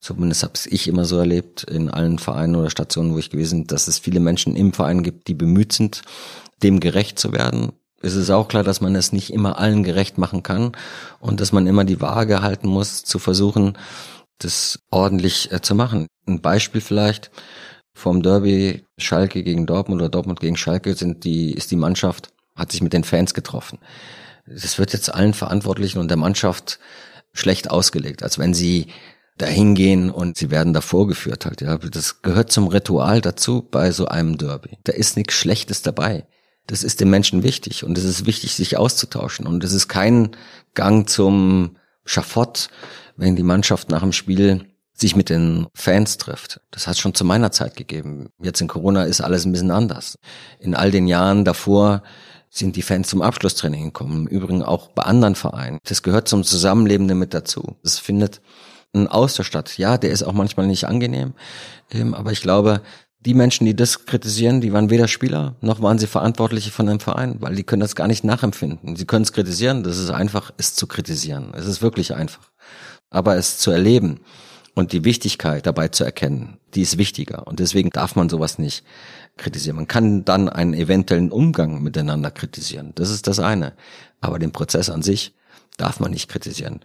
Zumindest habe ich immer so erlebt in allen Vereinen oder Stationen, wo ich gewesen bin, dass es viele Menschen im Verein gibt, die bemüht sind, dem gerecht zu werden. Es ist auch klar, dass man es nicht immer allen gerecht machen kann und dass man immer die Waage halten muss, zu versuchen, das ordentlich äh, zu machen. Ein Beispiel vielleicht vom Derby Schalke gegen Dortmund oder Dortmund gegen Schalke sind die, ist die Mannschaft, hat sich mit den Fans getroffen. Das wird jetzt allen Verantwortlichen und der Mannschaft schlecht ausgelegt, als wenn sie dahin gehen und sie werden da vorgeführt halt, ja. Das gehört zum Ritual dazu bei so einem Derby. Da ist nichts Schlechtes dabei. Das ist den Menschen wichtig und es ist wichtig, sich auszutauschen. Und es ist kein Gang zum Schafott, wenn die Mannschaft nach dem Spiel sich mit den Fans trifft. Das hat schon zu meiner Zeit gegeben. Jetzt in Corona ist alles ein bisschen anders. In all den Jahren davor sind die Fans zum Abschlusstraining gekommen. Übrigens auch bei anderen Vereinen. Das gehört zum Zusammenleben mit dazu. Es findet ein Austausch statt. Ja, der ist auch manchmal nicht angenehm, ähm, aber ich glaube, die Menschen, die das kritisieren, die waren weder Spieler noch waren sie Verantwortliche von einem Verein, weil die können das gar nicht nachempfinden. Sie können es kritisieren, das ist einfach, es zu kritisieren. Es ist wirklich einfach. Aber es zu erleben und die Wichtigkeit dabei zu erkennen, die ist wichtiger. Und deswegen darf man sowas nicht kritisieren. Man kann dann einen eventuellen Umgang miteinander kritisieren. Das ist das eine. Aber den Prozess an sich darf man nicht kritisieren.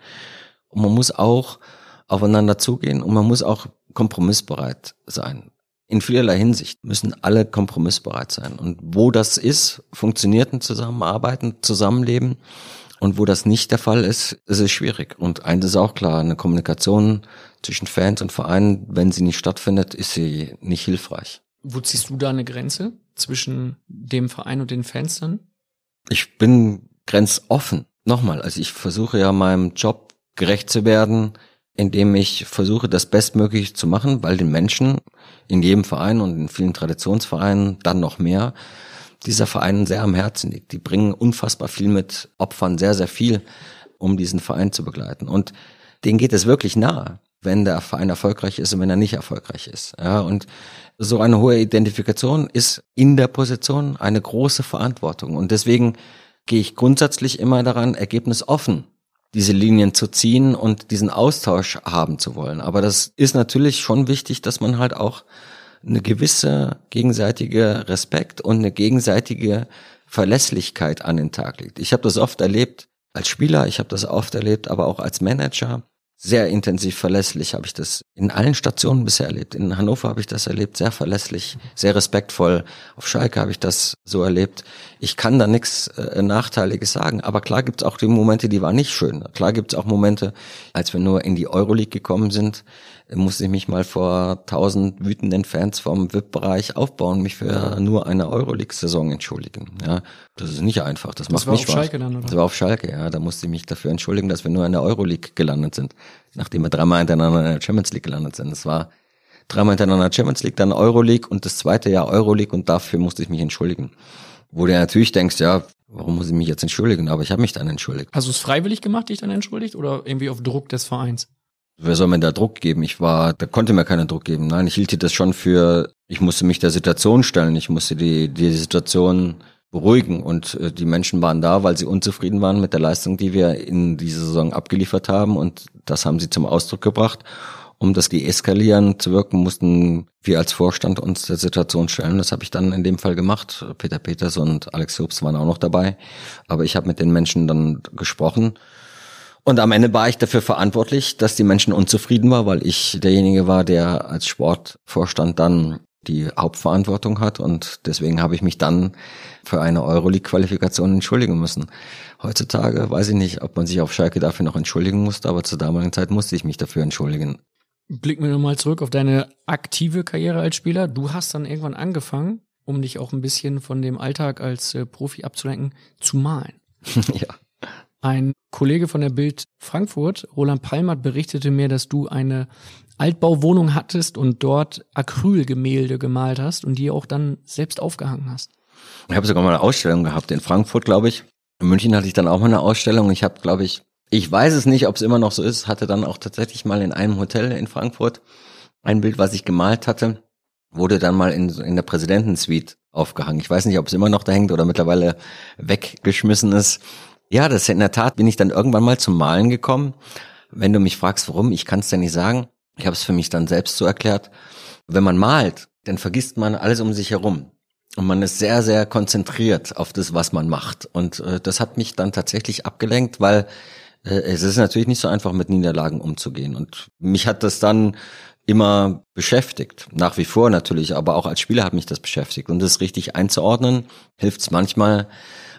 Und man muss auch aufeinander zugehen und man muss auch kompromissbereit sein. In vielerlei Hinsicht müssen alle kompromissbereit sein. Und wo das ist, funktioniert ein Zusammenarbeiten, Zusammenleben. Und wo das nicht der Fall ist, ist es schwierig. Und eins ist auch klar, eine Kommunikation zwischen Fans und Vereinen, wenn sie nicht stattfindet, ist sie nicht hilfreich.
Wo ziehst du da eine Grenze zwischen dem Verein und den Fans dann?
Ich bin grenzoffen. Nochmal, also ich versuche ja meinem Job gerecht zu werden, indem ich versuche, das Bestmögliche zu machen, weil den Menschen in jedem Verein und in vielen Traditionsvereinen dann noch mehr dieser Verein sehr am Herzen liegt. Die bringen unfassbar viel mit, opfern sehr, sehr viel, um diesen Verein zu begleiten. Und denen geht es wirklich nahe, wenn der Verein erfolgreich ist und wenn er nicht erfolgreich ist. Ja, und so eine hohe Identifikation ist in der Position eine große Verantwortung. Und deswegen gehe ich grundsätzlich immer daran, ergebnisoffen diese Linien zu ziehen und diesen Austausch haben zu wollen. Aber das ist natürlich schon wichtig, dass man halt auch eine gewisse gegenseitige Respekt und eine gegenseitige Verlässlichkeit an den Tag legt. Ich habe das oft erlebt als Spieler, ich habe das oft erlebt, aber auch als Manager, sehr intensiv verlässlich habe ich das in allen Stationen bisher erlebt. In Hannover habe ich das erlebt, sehr verlässlich, sehr respektvoll. Auf Schalke habe ich das so erlebt. Ich kann da nichts äh, Nachteiliges sagen, aber klar gibt es auch die Momente, die waren nicht schön. Klar gibt es auch Momente, als wir nur in die Euroleague gekommen sind, musste ich mich mal vor tausend wütenden Fans vom VIP-Bereich aufbauen, mich für nur eine Euroleague-Saison entschuldigen. Ja, das ist nicht einfach. Das, das macht mich Spaß. Schalke dann, oder? Das war auf Schalke, ja. Da musste ich mich dafür entschuldigen, dass wir nur in der Euroleague gelandet sind, nachdem wir dreimal hintereinander in der Champions League gelandet sind. Das war dreimal hintereinander Champions League, dann Euroleague und das zweite Jahr Euroleague und dafür musste ich mich entschuldigen. Wo du natürlich denkst, ja, warum muss ich mich jetzt entschuldigen? Aber ich habe mich dann entschuldigt.
Hast du es freiwillig gemacht, dich dann entschuldigt oder irgendwie auf Druck des Vereins?
Wer soll mir da Druck geben? Ich war, da konnte mir keiner Druck geben. Nein, ich hielt das schon für, ich musste mich der Situation stellen. Ich musste die, die Situation beruhigen und äh, die Menschen waren da, weil sie unzufrieden waren mit der Leistung, die wir in dieser Saison abgeliefert haben und das haben sie zum Ausdruck gebracht. Um das deeskalieren zu wirken, mussten wir als Vorstand uns der Situation stellen. Das habe ich dann in dem Fall gemacht. Peter Peters und Alex Hubs waren auch noch dabei. Aber ich habe mit den Menschen dann gesprochen und am Ende war ich dafür verantwortlich, dass die Menschen unzufrieden waren, weil ich derjenige war, der als Sportvorstand dann die Hauptverantwortung hat und deswegen habe ich mich dann für eine Euroleague-Qualifikation entschuldigen müssen. Heutzutage weiß ich nicht, ob man sich auf Schalke dafür noch entschuldigen musste, aber zur damaligen Zeit musste ich mich dafür entschuldigen.
Blicken wir nochmal zurück auf deine aktive Karriere als Spieler. Du hast dann irgendwann angefangen, um dich auch ein bisschen von dem Alltag als äh, Profi abzulenken, zu malen. ja. Ein Kollege von der Bild Frankfurt, Roland Palmert, berichtete mir, dass du eine Altbauwohnung hattest und dort Acrylgemälde gemalt hast und die auch dann selbst aufgehangen hast.
Ich habe sogar mal eine Ausstellung gehabt in Frankfurt, glaube ich. In München hatte ich dann auch mal eine Ausstellung. Ich habe, glaube ich, ich weiß es nicht, ob es immer noch so ist, hatte dann auch tatsächlich mal in einem Hotel in Frankfurt ein Bild, was ich gemalt hatte, wurde dann mal in, in der Präsidentensuite aufgehangen. Ich weiß nicht, ob es immer noch da hängt oder mittlerweile weggeschmissen ist. Ja, das in der Tat bin ich dann irgendwann mal zum Malen gekommen. Wenn du mich fragst, warum, ich kann es dir nicht sagen. Ich habe es für mich dann selbst so erklärt. Wenn man malt, dann vergisst man alles um sich herum. Und man ist sehr, sehr konzentriert auf das, was man macht. Und äh, das hat mich dann tatsächlich abgelenkt, weil äh, es ist natürlich nicht so einfach, mit Niederlagen umzugehen. Und mich hat das dann immer beschäftigt. Nach wie vor natürlich, aber auch als Spieler hat mich das beschäftigt. Und das richtig einzuordnen, hilft es manchmal,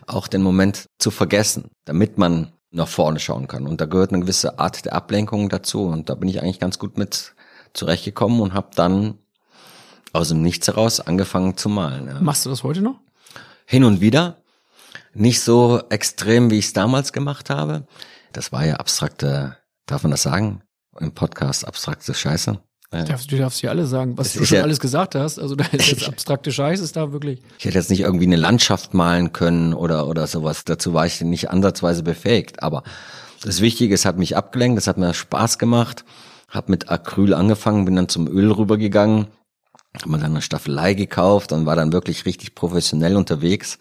auch den Moment zu vergessen, damit man nach vorne schauen kann. Und da gehört eine gewisse Art der Ablenkung dazu. Und da bin ich eigentlich ganz gut mit zurechtgekommen und habe dann aus dem Nichts heraus angefangen zu malen. Ja.
Machst du das heute noch?
Hin und wieder. Nicht so extrem, wie ich es damals gemacht habe. Das war ja abstrakte, darf man das sagen? Im Podcast abstrakte Scheiße.
Ja. Darfst, du darfst hier alles sagen, was das du schon ja, alles gesagt hast. Also da ist jetzt abstrakte Scheiße, ist da wirklich.
Ich hätte jetzt nicht irgendwie eine Landschaft malen können oder, oder sowas. Dazu war ich nicht ansatzweise befähigt. Aber das Wichtige, es hat mich abgelenkt, es hat mir Spaß gemacht. Hab mit Acryl angefangen, bin dann zum Öl rübergegangen, hab mir dann eine Staffelei gekauft und war dann wirklich richtig professionell unterwegs.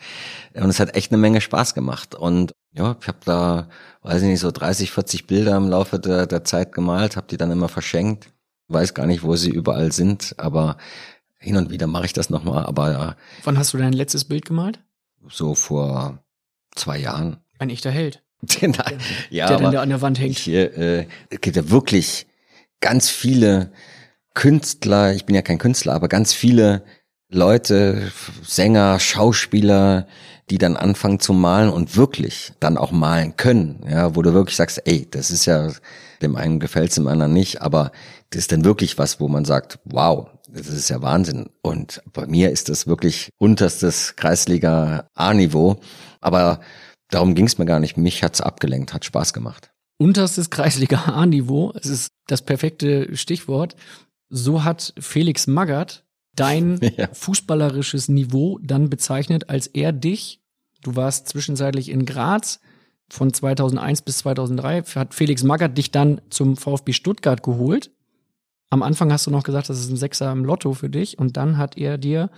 Und es hat echt eine Menge Spaß gemacht. Und ja, ich habe da, weiß ich nicht, so 30, 40 Bilder im Laufe der, der Zeit gemalt, habe die dann immer verschenkt weiß gar nicht, wo sie überall sind, aber hin und wieder mache ich das nochmal. Aber.
Wann hast du dein letztes Bild gemalt?
So vor zwei Jahren.
Ein echter Held.
ja,
der dann an der Wand hängt.
Hier, äh, es gibt ja wirklich ganz viele Künstler, ich bin ja kein Künstler, aber ganz viele Leute, Sänger, Schauspieler, die dann anfangen zu malen und wirklich dann auch malen können, ja, wo du wirklich sagst, ey, das ist ja, dem einen gefällt's, dem anderen nicht, aber das ist dann wirklich was, wo man sagt, wow, das ist ja Wahnsinn. Und bei mir ist das wirklich unterstes Kreisliga A-Niveau, aber darum ging's mir gar nicht. Mich hat's abgelenkt, hat Spaß gemacht.
Unterstes Kreisliga A-Niveau, es ist das perfekte Stichwort. So hat Felix Magath dein ja. fußballerisches Niveau dann bezeichnet, als er dich, du warst zwischenzeitlich in Graz, von 2001 bis 2003 hat Felix Magath dich dann zum VfB Stuttgart geholt. Am Anfang hast du noch gesagt, das ist ein Sechser im Lotto für dich und dann hat er dir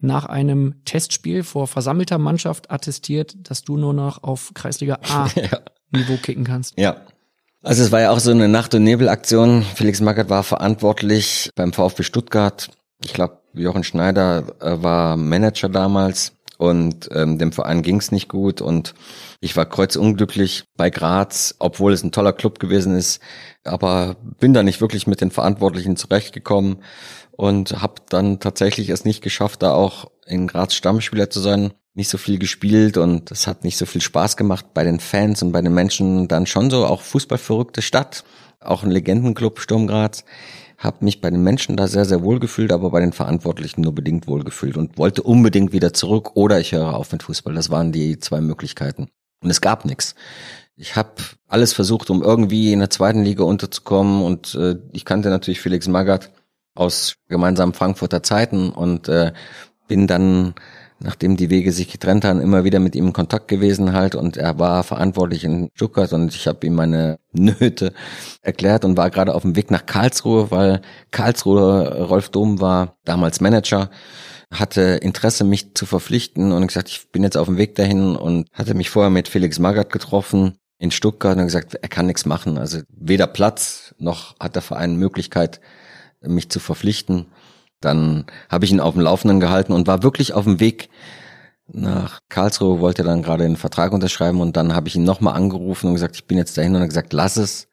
nach einem Testspiel vor versammelter Mannschaft attestiert, dass du nur noch auf Kreisliga A ja. Niveau kicken kannst.
Ja. Also es war ja auch so eine Nacht- und Nebelaktion. Felix Magath war verantwortlich beim VfB Stuttgart. Ich glaube, Jochen Schneider äh, war Manager damals und ähm, dem Verein ging es nicht gut und ich war kreuzunglücklich bei Graz, obwohl es ein toller Club gewesen ist, aber bin da nicht wirklich mit den Verantwortlichen zurechtgekommen und habe dann tatsächlich es nicht geschafft, da auch in Graz Stammspieler zu sein. Nicht so viel gespielt und es hat nicht so viel Spaß gemacht bei den Fans und bei den Menschen. Dann schon so auch fußballverrückte Stadt, auch ein Legendenclub Sturm Graz habe mich bei den Menschen da sehr, sehr wohl gefühlt, aber bei den Verantwortlichen nur bedingt wohl gefühlt und wollte unbedingt wieder zurück oder ich höre auf mit Fußball. Das waren die zwei Möglichkeiten. Und es gab nichts. Ich habe alles versucht, um irgendwie in der zweiten Liga unterzukommen und äh, ich kannte natürlich Felix Magath aus gemeinsamen Frankfurter Zeiten und äh, bin dann nachdem die Wege sich getrennt haben, immer wieder mit ihm in Kontakt gewesen halt und er war verantwortlich in Stuttgart und ich habe ihm meine Nöte erklärt und war gerade auf dem Weg nach Karlsruhe, weil Karlsruhe, Rolf Dom war damals Manager, hatte Interesse, mich zu verpflichten und gesagt, ich bin jetzt auf dem Weg dahin und hatte mich vorher mit Felix Magath getroffen in Stuttgart und gesagt, er kann nichts machen. Also weder Platz noch hat der Verein Möglichkeit, mich zu verpflichten. Dann habe ich ihn auf dem Laufenden gehalten und war wirklich auf dem Weg nach Karlsruhe, wollte dann gerade den Vertrag unterschreiben und dann habe ich ihn nochmal angerufen und gesagt, ich bin jetzt dahin und er gesagt, lass es.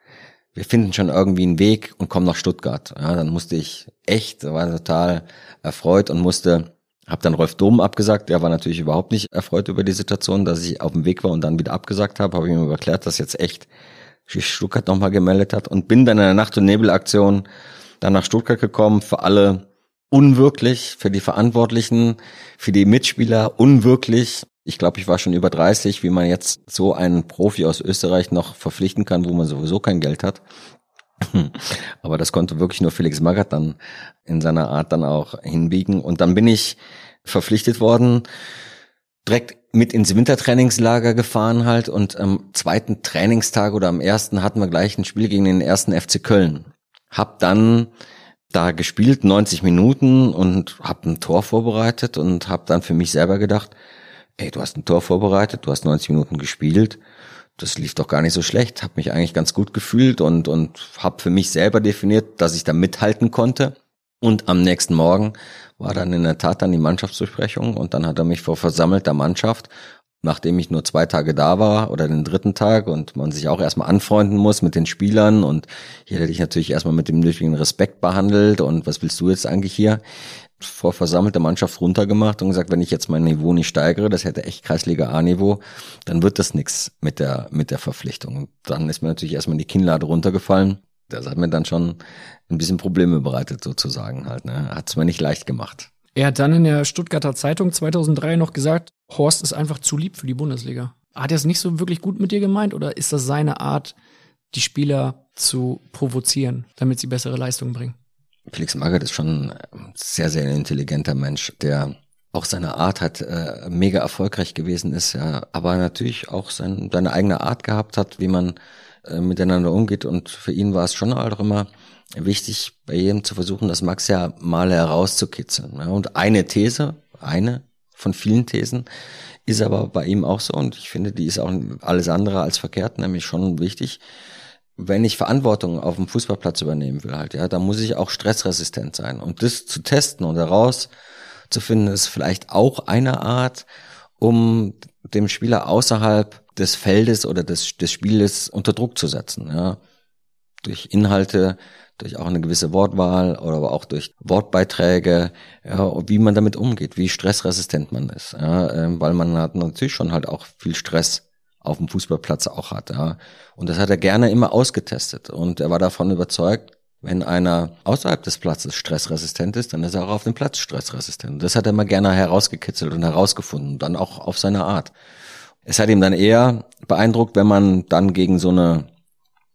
Wir finden schon irgendwie einen Weg und kommen nach Stuttgart. Ja, dann musste ich echt, war total erfreut und musste, habe dann Rolf Dom abgesagt. Der war natürlich überhaupt nicht erfreut über die Situation, dass ich auf dem Weg war und dann wieder abgesagt habe. Habe ich ihm erklärt, dass jetzt echt Stuttgart nochmal gemeldet hat und bin dann in der Nacht- und Nebelaktion dann nach Stuttgart gekommen für alle unwirklich, für die Verantwortlichen, für die Mitspieler unwirklich. Ich glaube, ich war schon über 30, wie man jetzt so einen Profi aus Österreich noch verpflichten kann, wo man sowieso kein Geld hat. Aber das konnte wirklich nur Felix Magath dann in seiner Art dann auch hinbiegen. Und dann bin ich verpflichtet worden, direkt mit ins Wintertrainingslager gefahren halt und am zweiten Trainingstag oder am ersten hatten wir gleich ein Spiel gegen den ersten FC Köln. Hab dann da gespielt, 90 Minuten und hab ein Tor vorbereitet und hab dann für mich selber gedacht, ey, du hast ein Tor vorbereitet, du hast 90 Minuten gespielt, das lief doch gar nicht so schlecht, hab mich eigentlich ganz gut gefühlt und und hab für mich selber definiert, dass ich da mithalten konnte. Und am nächsten Morgen war dann in der Tat dann die Mannschaftsbesprechung und dann hat er mich vor versammelter Mannschaft nachdem ich nur zwei Tage da war oder den dritten Tag und man sich auch erstmal anfreunden muss mit den Spielern und hier hätte ich natürlich erstmal mit dem nötigen Respekt behandelt und was willst du jetzt eigentlich hier? Vor versammelter Mannschaft runtergemacht und gesagt, wenn ich jetzt mein Niveau nicht steigere, das hätte echt Kreisliga A-Niveau, dann wird das nix mit der, mit der Verpflichtung. Dann ist mir natürlich erstmal die Kinnlade runtergefallen. Das hat mir dann schon ein bisschen Probleme bereitet sozusagen halt, ne? Hat's mir nicht leicht gemacht.
Er hat dann in der Stuttgarter Zeitung 2003 noch gesagt, Horst ist einfach zu lieb für die Bundesliga. Hat er es nicht so wirklich gut mit dir gemeint oder ist das seine Art, die Spieler zu provozieren, damit sie bessere Leistungen bringen?
Felix Magath ist schon ein sehr, sehr intelligenter Mensch, der auch seine Art hat, äh, mega erfolgreich gewesen ist, ja, aber natürlich auch sein, seine eigene Art gehabt hat, wie man äh, miteinander umgeht. Und für ihn war es schon auch immer wichtig, bei jedem zu versuchen, das Maximale herauszukitzeln. Ja. Und eine These, eine von vielen Thesen, ist aber bei ihm auch so und ich finde, die ist auch alles andere als verkehrt, nämlich schon wichtig. Wenn ich Verantwortung auf dem Fußballplatz übernehmen will, halt, ja, dann muss ich auch stressresistent sein. Und das zu testen und herauszufinden, ist vielleicht auch eine Art, um dem Spieler außerhalb des Feldes oder des, des Spieles unter Druck zu setzen, ja. Durch Inhalte, durch auch eine gewisse Wortwahl oder aber auch durch Wortbeiträge, ja, wie man damit umgeht, wie stressresistent man ist, ja, ähm, weil man hat natürlich schon halt auch viel Stress auf dem Fußballplatz auch hat, ja. Und das hat er gerne immer ausgetestet und er war davon überzeugt, wenn einer außerhalb des Platzes stressresistent ist, dann ist er auch auf dem Platz stressresistent. Das hat er immer gerne herausgekitzelt und herausgefunden, dann auch auf seine Art. Es hat ihm dann eher beeindruckt, wenn man dann gegen so eine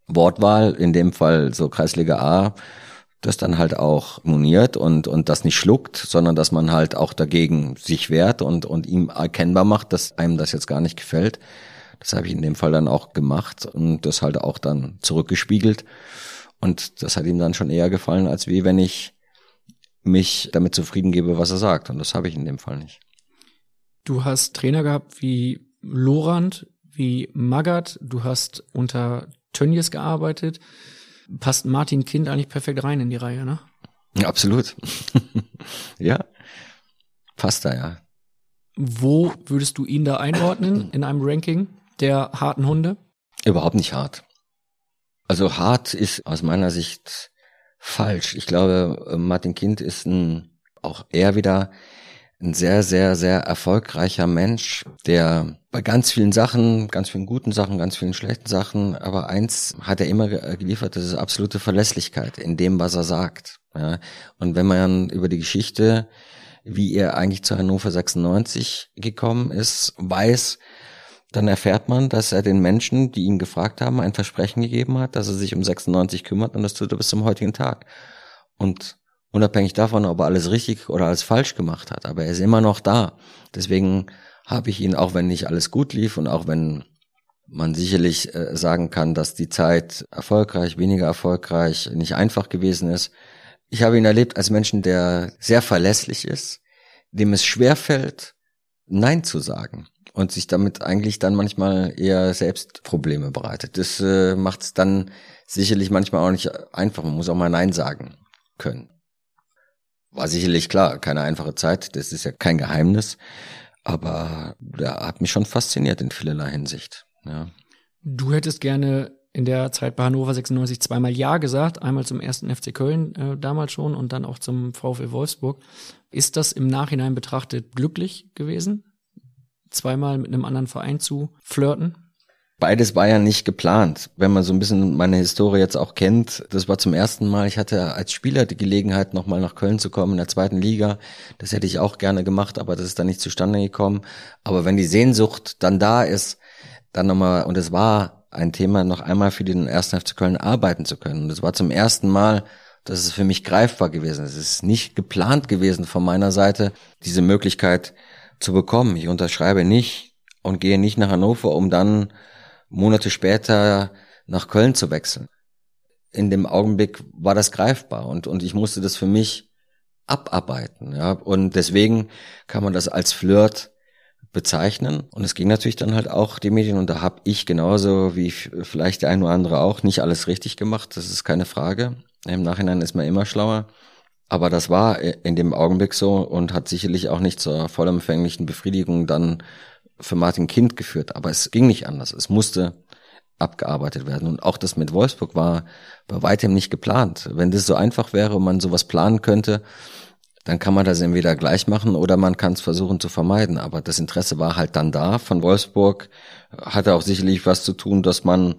Wortwahl, in dem Fall so Kreisliga A, das dann halt auch moniert und, und das nicht schluckt, sondern dass man halt auch dagegen sich wehrt und, und ihm erkennbar macht, dass einem das jetzt gar nicht gefällt. Das habe ich in dem Fall dann auch gemacht und das halt auch dann zurückgespiegelt. Und das hat ihm dann schon eher gefallen, als wie wenn ich mich damit zufrieden gebe, was er sagt. Und das habe ich in dem Fall nicht.
Du hast Trainer gehabt wie Lorand, wie Magath, du hast unter Tönnies gearbeitet. Passt Martin Kind eigentlich perfekt rein in die Reihe, ne?
Ja, absolut. ja. Passt da, ja.
Wo würdest du ihn da einordnen in einem Ranking der harten Hunde?
Überhaupt nicht hart. Also hart ist aus meiner Sicht falsch. Ich glaube, Martin Kind ist ein, auch er wieder ein sehr, sehr, sehr erfolgreicher Mensch, der bei ganz vielen Sachen, ganz vielen guten Sachen, ganz vielen schlechten Sachen, aber eins hat er immer geliefert, das ist absolute Verlässlichkeit in dem, was er sagt. Ja. Und wenn man über die Geschichte, wie er eigentlich zu Hannover 96 gekommen ist, weiß, dann erfährt man, dass er den Menschen, die ihn gefragt haben, ein Versprechen gegeben hat, dass er sich um 96 kümmert und das tut er bis zum heutigen Tag. Und unabhängig davon, ob er alles richtig oder alles falsch gemacht hat, aber er ist immer noch da. Deswegen habe ich ihn, auch wenn nicht alles gut lief und auch wenn man sicherlich äh, sagen kann, dass die Zeit erfolgreich, weniger erfolgreich, nicht einfach gewesen ist. Ich habe ihn erlebt als Menschen, der sehr verlässlich ist, dem es schwer fällt, Nein zu sagen und sich damit eigentlich dann manchmal eher selbst Probleme bereitet. Das äh, macht es dann sicherlich manchmal auch nicht einfach. Man muss auch mal Nein sagen können. War sicherlich klar, keine einfache Zeit, das ist ja kein Geheimnis, aber der hat mich schon fasziniert in vielerlei Hinsicht. Ja.
Du hättest gerne in der Zeit bei Hannover 96 zweimal Ja gesagt, einmal zum ersten FC Köln äh, damals schon und dann auch zum VfL Wolfsburg. Ist das im Nachhinein betrachtet glücklich gewesen? zweimal mit einem anderen Verein zu flirten?
Beides war ja nicht geplant. Wenn man so ein bisschen meine Historie jetzt auch kennt, das war zum ersten Mal, ich hatte als Spieler die Gelegenheit, nochmal nach Köln zu kommen in der zweiten Liga. Das hätte ich auch gerne gemacht, aber das ist dann nicht zustande gekommen. Aber wenn die Sehnsucht dann da ist, dann nochmal, und es war ein Thema, noch einmal für den ersten FC Köln arbeiten zu können. Und es war zum ersten Mal, dass es für mich greifbar gewesen. Es ist nicht geplant gewesen von meiner Seite, diese Möglichkeit zu bekommen. Ich unterschreibe nicht und gehe nicht nach Hannover, um dann Monate später nach Köln zu wechseln. In dem Augenblick war das greifbar und, und ich musste das für mich abarbeiten. Ja? Und deswegen kann man das als Flirt bezeichnen. Und es ging natürlich dann halt auch die Medien und da habe ich genauso wie vielleicht der ein oder andere auch nicht alles richtig gemacht. Das ist keine Frage. Im Nachhinein ist man immer schlauer. Aber das war in dem Augenblick so und hat sicherlich auch nicht zur vollumfänglichen Befriedigung dann für Martin Kind geführt. Aber es ging nicht anders. Es musste abgearbeitet werden. Und auch das mit Wolfsburg war bei weitem nicht geplant. Wenn das so einfach wäre und man sowas planen könnte, dann kann man das entweder gleich machen oder man kann es versuchen zu vermeiden. Aber das Interesse war halt dann da von Wolfsburg. Hatte auch sicherlich was zu tun, dass man,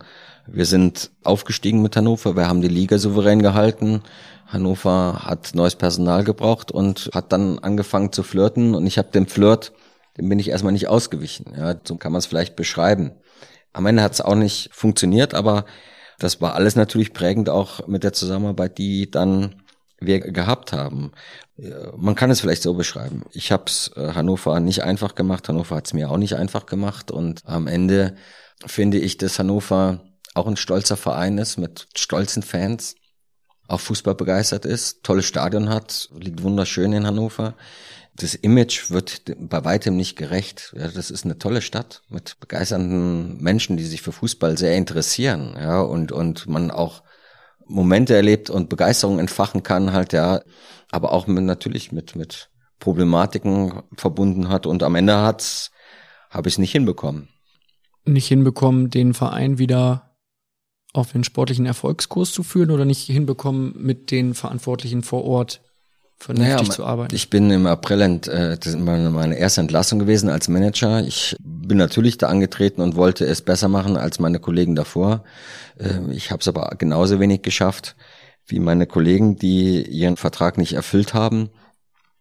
wir sind aufgestiegen mit Hannover, wir haben die Liga souverän gehalten. Hannover hat neues Personal gebraucht und hat dann angefangen zu flirten und ich habe dem Flirt, dem bin ich erstmal nicht ausgewichen. Ja, so kann man es vielleicht beschreiben. Am Ende hat es auch nicht funktioniert, aber das war alles natürlich prägend auch mit der Zusammenarbeit, die dann wir gehabt haben. Man kann es vielleicht so beschreiben. Ich habe es äh, Hannover nicht einfach gemacht, Hannover hat es mir auch nicht einfach gemacht und am Ende finde ich, dass Hannover auch ein stolzer Verein ist mit stolzen Fans auch Fußball begeistert ist, tolles Stadion hat, liegt wunderschön in Hannover. Das Image wird bei weitem nicht gerecht. Ja, das ist eine tolle Stadt mit begeisternden Menschen, die sich für Fußball sehr interessieren, ja, und, und man auch Momente erlebt und Begeisterung entfachen kann halt, ja, aber auch mit, natürlich mit, mit Problematiken verbunden hat und am Ende hat's, habe ich es nicht hinbekommen.
Nicht hinbekommen, den Verein wieder auf den sportlichen Erfolgskurs zu führen oder nicht hinbekommen, mit den Verantwortlichen vor Ort vernünftig naja, zu arbeiten?
Ich bin im April, ent, äh, das ist meine, meine erste Entlassung gewesen als Manager. Ich bin natürlich da angetreten und wollte es besser machen als meine Kollegen davor. Äh, ich habe es aber genauso wenig geschafft wie meine Kollegen, die ihren Vertrag nicht erfüllt haben.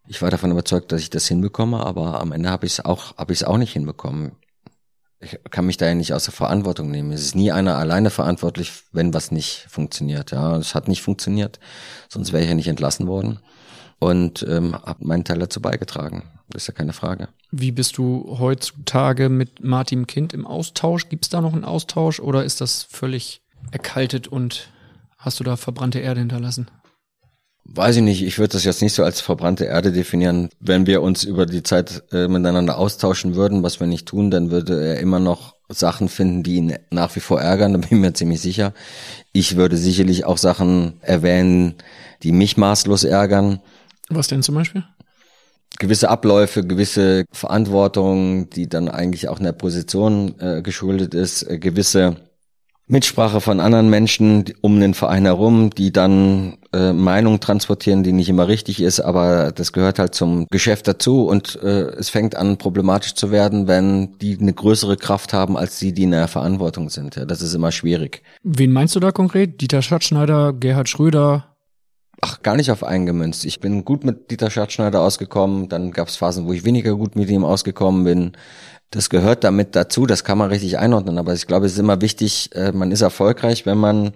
Ich war davon überzeugt, dass ich das hinbekomme, aber am Ende habe ich es auch, habe ich es auch nicht hinbekommen ich kann mich da ja nicht aus der Verantwortung nehmen. Es ist nie einer alleine verantwortlich, wenn was nicht funktioniert. Ja, es hat nicht funktioniert, sonst wäre ich ja nicht entlassen worden und ähm, habe meinen Teil dazu beigetragen. Das ist ja keine Frage.
Wie bist du heutzutage mit Martin Kind im Austausch? Gibt es da noch einen Austausch oder ist das völlig erkaltet und hast du da verbrannte Erde hinterlassen?
Weiß ich nicht, ich würde das jetzt nicht so als verbrannte Erde definieren. Wenn wir uns über die Zeit äh, miteinander austauschen würden, was wir nicht tun, dann würde er immer noch Sachen finden, die ihn nach wie vor ärgern, da bin ich mir ziemlich sicher. Ich würde sicherlich auch Sachen erwähnen, die mich maßlos ärgern.
Was denn zum Beispiel?
gewisse Abläufe, gewisse Verantwortung, die dann eigentlich auch in der Position äh, geschuldet ist, äh, gewisse Mitsprache von anderen Menschen um den Verein herum, die dann äh, Meinung transportieren, die nicht immer richtig ist, aber das gehört halt zum Geschäft dazu und äh, es fängt an problematisch zu werden, wenn die eine größere Kraft haben als die, die in der Verantwortung sind. Ja, das ist immer schwierig.
Wen meinst du da konkret? Dieter Schatzschneider, Gerhard Schröder?
Ach, gar nicht auf eingemünzt. Ich bin gut mit Dieter Schatzschneider ausgekommen, dann gab es Phasen, wo ich weniger gut mit ihm ausgekommen bin das gehört damit dazu, das kann man richtig einordnen. Aber ich glaube, es ist immer wichtig, äh, man ist erfolgreich, wenn man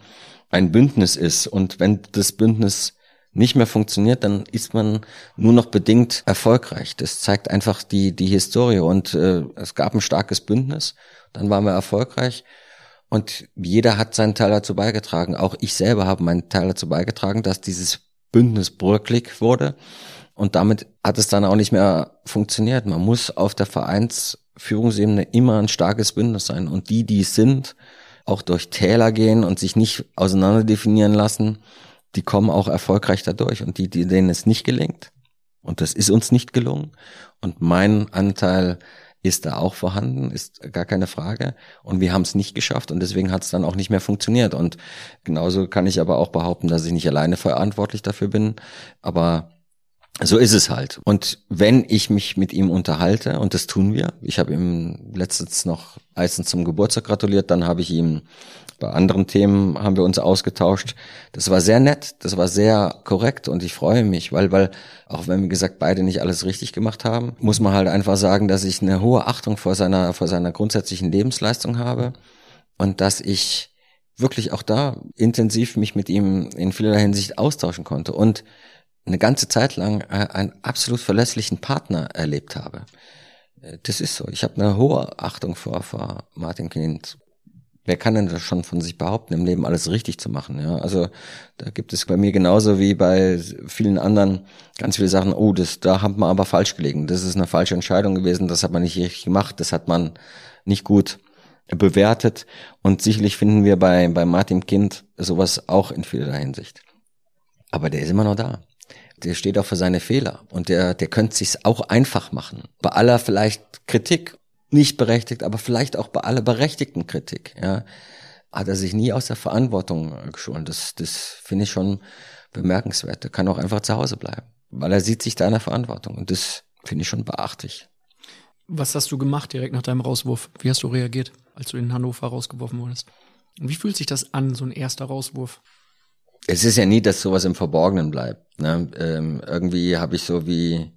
ein Bündnis ist. Und wenn das Bündnis nicht mehr funktioniert, dann ist man nur noch bedingt erfolgreich. Das zeigt einfach die, die Historie. Und äh, es gab ein starkes Bündnis, dann waren wir erfolgreich. Und jeder hat seinen Teil dazu beigetragen. Auch ich selber habe meinen Teil dazu beigetragen, dass dieses Bündnis bröcklig wurde. Und damit hat es dann auch nicht mehr funktioniert. Man muss auf der Vereins Führungsebene immer ein starkes Bündnis sein. Und die, die es sind, auch durch Täler gehen und sich nicht auseinander definieren lassen, die kommen auch erfolgreich dadurch. Und die denen es nicht gelingt, und das ist uns nicht gelungen, und mein Anteil ist da auch vorhanden, ist gar keine Frage. Und wir haben es nicht geschafft und deswegen hat es dann auch nicht mehr funktioniert. Und genauso kann ich aber auch behaupten, dass ich nicht alleine verantwortlich dafür bin. Aber so ist es halt. Und wenn ich mich mit ihm unterhalte, und das tun wir, ich habe ihm letztens noch Eisen zum Geburtstag gratuliert, dann habe ich ihm bei anderen Themen haben wir uns ausgetauscht. Das war sehr nett, das war sehr korrekt und ich freue mich, weil, weil, auch wenn wir gesagt beide nicht alles richtig gemacht haben, muss man halt einfach sagen, dass ich eine hohe Achtung vor seiner, vor seiner grundsätzlichen Lebensleistung habe und dass ich wirklich auch da intensiv mich mit ihm in vielerlei Hinsicht austauschen konnte und eine ganze Zeit lang äh, einen absolut verlässlichen Partner erlebt habe. Äh, das ist so. Ich habe eine hohe Achtung vor, vor Martin Kind. Wer kann denn das schon von sich behaupten, im Leben alles richtig zu machen? Ja, also da gibt es bei mir genauso wie bei vielen anderen ganz viele Sachen. Oh, das da hat man aber falsch gelegen. Das ist eine falsche Entscheidung gewesen. Das hat man nicht richtig gemacht. Das hat man nicht gut bewertet. Und sicherlich finden wir bei bei Martin Kind sowas auch in vielerlei Hinsicht. Aber der ist immer noch da der steht auch für seine Fehler und der, der könnte sich's auch einfach machen. Bei aller vielleicht Kritik, nicht berechtigt, aber vielleicht auch bei aller berechtigten Kritik, ja, hat er sich nie aus der Verantwortung geschoren. Das, das finde ich schon bemerkenswert. Er kann auch einfach zu Hause bleiben, weil er sieht sich da in der Verantwortung und das finde ich schon beachtlich.
Was hast du gemacht direkt nach deinem Rauswurf? Wie hast du reagiert, als du in Hannover rausgeworfen wurdest? Und wie fühlt sich das an, so ein erster Rauswurf?
es ist ja nie, dass sowas im Verborgenen bleibt. Ne? Ähm, irgendwie habe ich so wie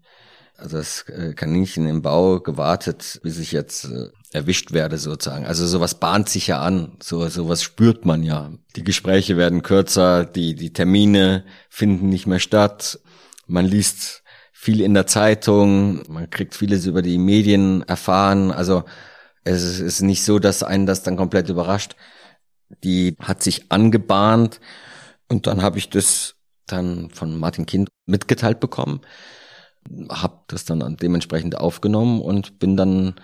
also das äh, Kaninchen im Bau gewartet, bis ich jetzt äh, erwischt werde sozusagen. Also sowas bahnt sich ja an, so sowas spürt man ja. Die Gespräche werden kürzer, die die Termine finden nicht mehr statt. Man liest viel in der Zeitung, man kriegt vieles über die Medien erfahren. Also es ist nicht so, dass einen das dann komplett überrascht. Die hat sich angebahnt und dann habe ich das dann von Martin Kind mitgeteilt bekommen, habe das dann dementsprechend aufgenommen und bin dann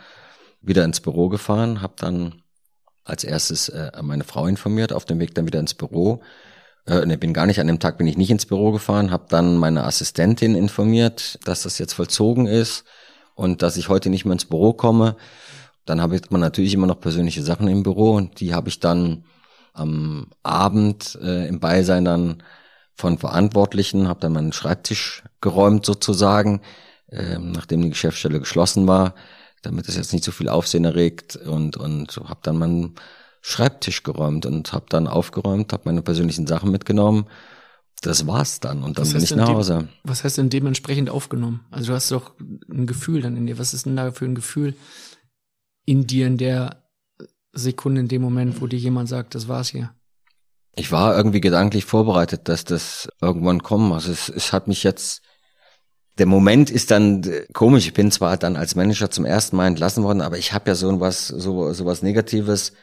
wieder ins Büro gefahren, habe dann als erstes äh, meine Frau informiert, auf dem Weg dann wieder ins Büro. Äh, ne, bin gar nicht, an dem Tag bin ich nicht ins Büro gefahren, habe dann meine Assistentin informiert, dass das jetzt vollzogen ist und dass ich heute nicht mehr ins Büro komme. Dann habe ich man natürlich immer noch persönliche Sachen im Büro und die habe ich dann am Abend äh, im Beisein dann von Verantwortlichen, habe dann meinen Schreibtisch geräumt sozusagen, äh, nachdem die Geschäftsstelle geschlossen war, damit es jetzt nicht so viel Aufsehen erregt und und habe dann meinen Schreibtisch geräumt und habe dann aufgeräumt, habe meine persönlichen Sachen mitgenommen. Das war's dann und dann was bin ich nach Hause.
Was heißt denn dementsprechend aufgenommen? Also du hast doch ein Gefühl dann in dir. Was ist denn da für ein Gefühl in dir, in der Sekunde in dem Moment, wo dir jemand sagt, das war's hier?
Ich war irgendwie gedanklich vorbereitet, dass das irgendwann kommt. Also es, es hat mich jetzt, der Moment ist dann komisch. Ich bin zwar dann als Manager zum ersten Mal entlassen worden, aber ich habe ja so was, so, so was Negatives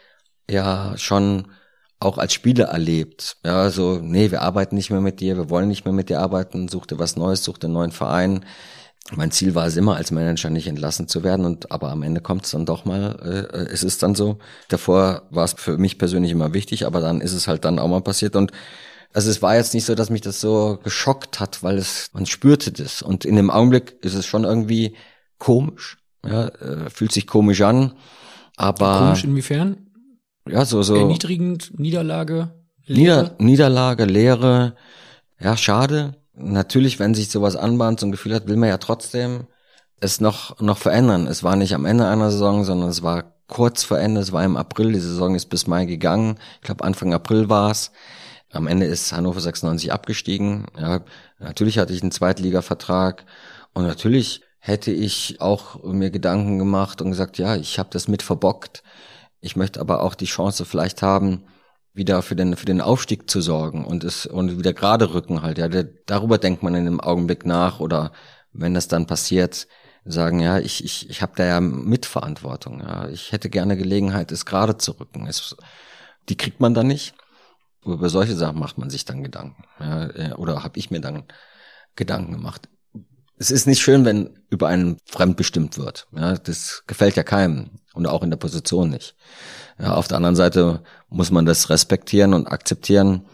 ja schon auch als Spieler erlebt. Ja, so, nee, wir arbeiten nicht mehr mit dir, wir wollen nicht mehr mit dir arbeiten, such dir was Neues, such dir einen neuen Verein mein Ziel war es immer, als Manager nicht entlassen zu werden, und aber am Ende kommt es dann doch mal, äh, äh, es ist dann so. Davor war es für mich persönlich immer wichtig, aber dann ist es halt dann auch mal passiert und Also es war jetzt nicht so, dass mich das so geschockt hat, weil es, man spürte das. Und in dem Augenblick ist es schon irgendwie komisch. Ja, äh, fühlt sich komisch an. Aber.
Komisch inwiefern?
Ja, so, so.
Erniedrigend, Niederlage,
Nieder,
Leere?
Niederlage, Leere. Ja, schade. Natürlich, wenn sich sowas anbahnt, so ein Gefühl hat, will man ja trotzdem es noch, noch verändern. Es war nicht am Ende einer Saison, sondern es war kurz vor Ende. Es war im April. Die Saison ist bis Mai gegangen. Ich glaube, Anfang April war es. Am Ende ist Hannover 96 abgestiegen. Ja, natürlich hatte ich einen Zweitliga-Vertrag und natürlich hätte ich auch mir Gedanken gemacht und gesagt, ja, ich habe das mit verbockt. Ich möchte aber auch die Chance vielleicht haben, wieder für den für den Aufstieg zu sorgen und es und wieder gerade rücken halt. Ja, darüber denkt man in dem Augenblick nach oder wenn das dann passiert, sagen ja, ich ich ich habe da ja Mitverantwortung. Ja, ich hätte gerne Gelegenheit, es gerade zu rücken. Es, die kriegt man dann nicht. Über solche Sachen macht man sich dann Gedanken. Ja, äh, oder habe ich mir dann Gedanken gemacht. Es ist nicht schön, wenn über einen fremd bestimmt wird. Ja, das gefällt ja keinem und auch in der Position nicht. Ja, auf der anderen Seite muss man das respektieren und akzeptieren.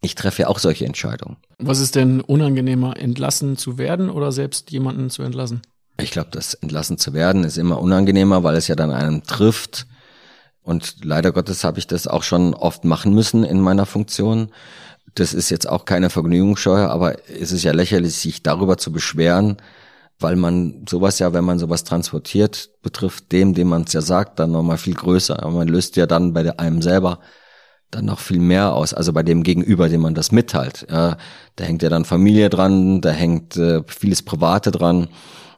Ich treffe ja auch solche Entscheidungen.
Was ist denn unangenehmer, entlassen zu werden oder selbst jemanden zu entlassen?
Ich glaube, das entlassen zu werden ist immer unangenehmer, weil es ja dann einen trifft. Und leider Gottes habe ich das auch schon oft machen müssen in meiner Funktion. Das ist jetzt auch keine Vergnügungssteuer, aber es ist ja lächerlich, sich darüber zu beschweren, weil man sowas ja, wenn man sowas transportiert, betrifft dem, dem man es ja sagt, dann nochmal viel größer. Aber man löst ja dann bei einem selber dann noch viel mehr aus, also bei dem Gegenüber, dem man das mitteilt. Ja, da hängt ja dann Familie dran, da hängt äh, vieles Private dran.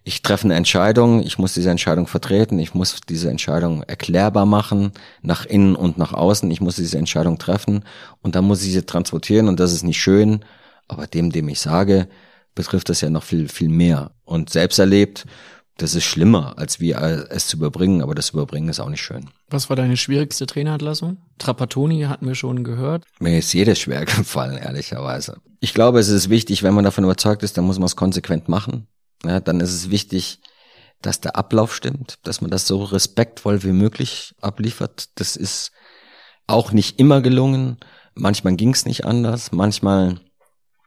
Ich treffe eine Entscheidung, ich muss diese Entscheidung vertreten, ich muss diese Entscheidung erklärbar machen, nach innen und nach außen, ich muss diese Entscheidung treffen und dann muss ich sie transportieren und das ist nicht schön, aber dem, dem ich sage, betrifft das ja noch viel, viel mehr. Und selbst erlebt, das ist schlimmer, als wie es zu überbringen, aber das Überbringen ist auch nicht schön.
Was war deine schwierigste Trainerentlassung? Trapattoni hatten wir schon gehört.
Mir ist jedes schwer gefallen, ehrlicherweise. Ich glaube, es ist wichtig, wenn man davon überzeugt ist, dann muss man es konsequent machen. Ja, dann ist es wichtig, dass der Ablauf stimmt, dass man das so respektvoll wie möglich abliefert. Das ist auch nicht immer gelungen. Manchmal ging es nicht anders. Manchmal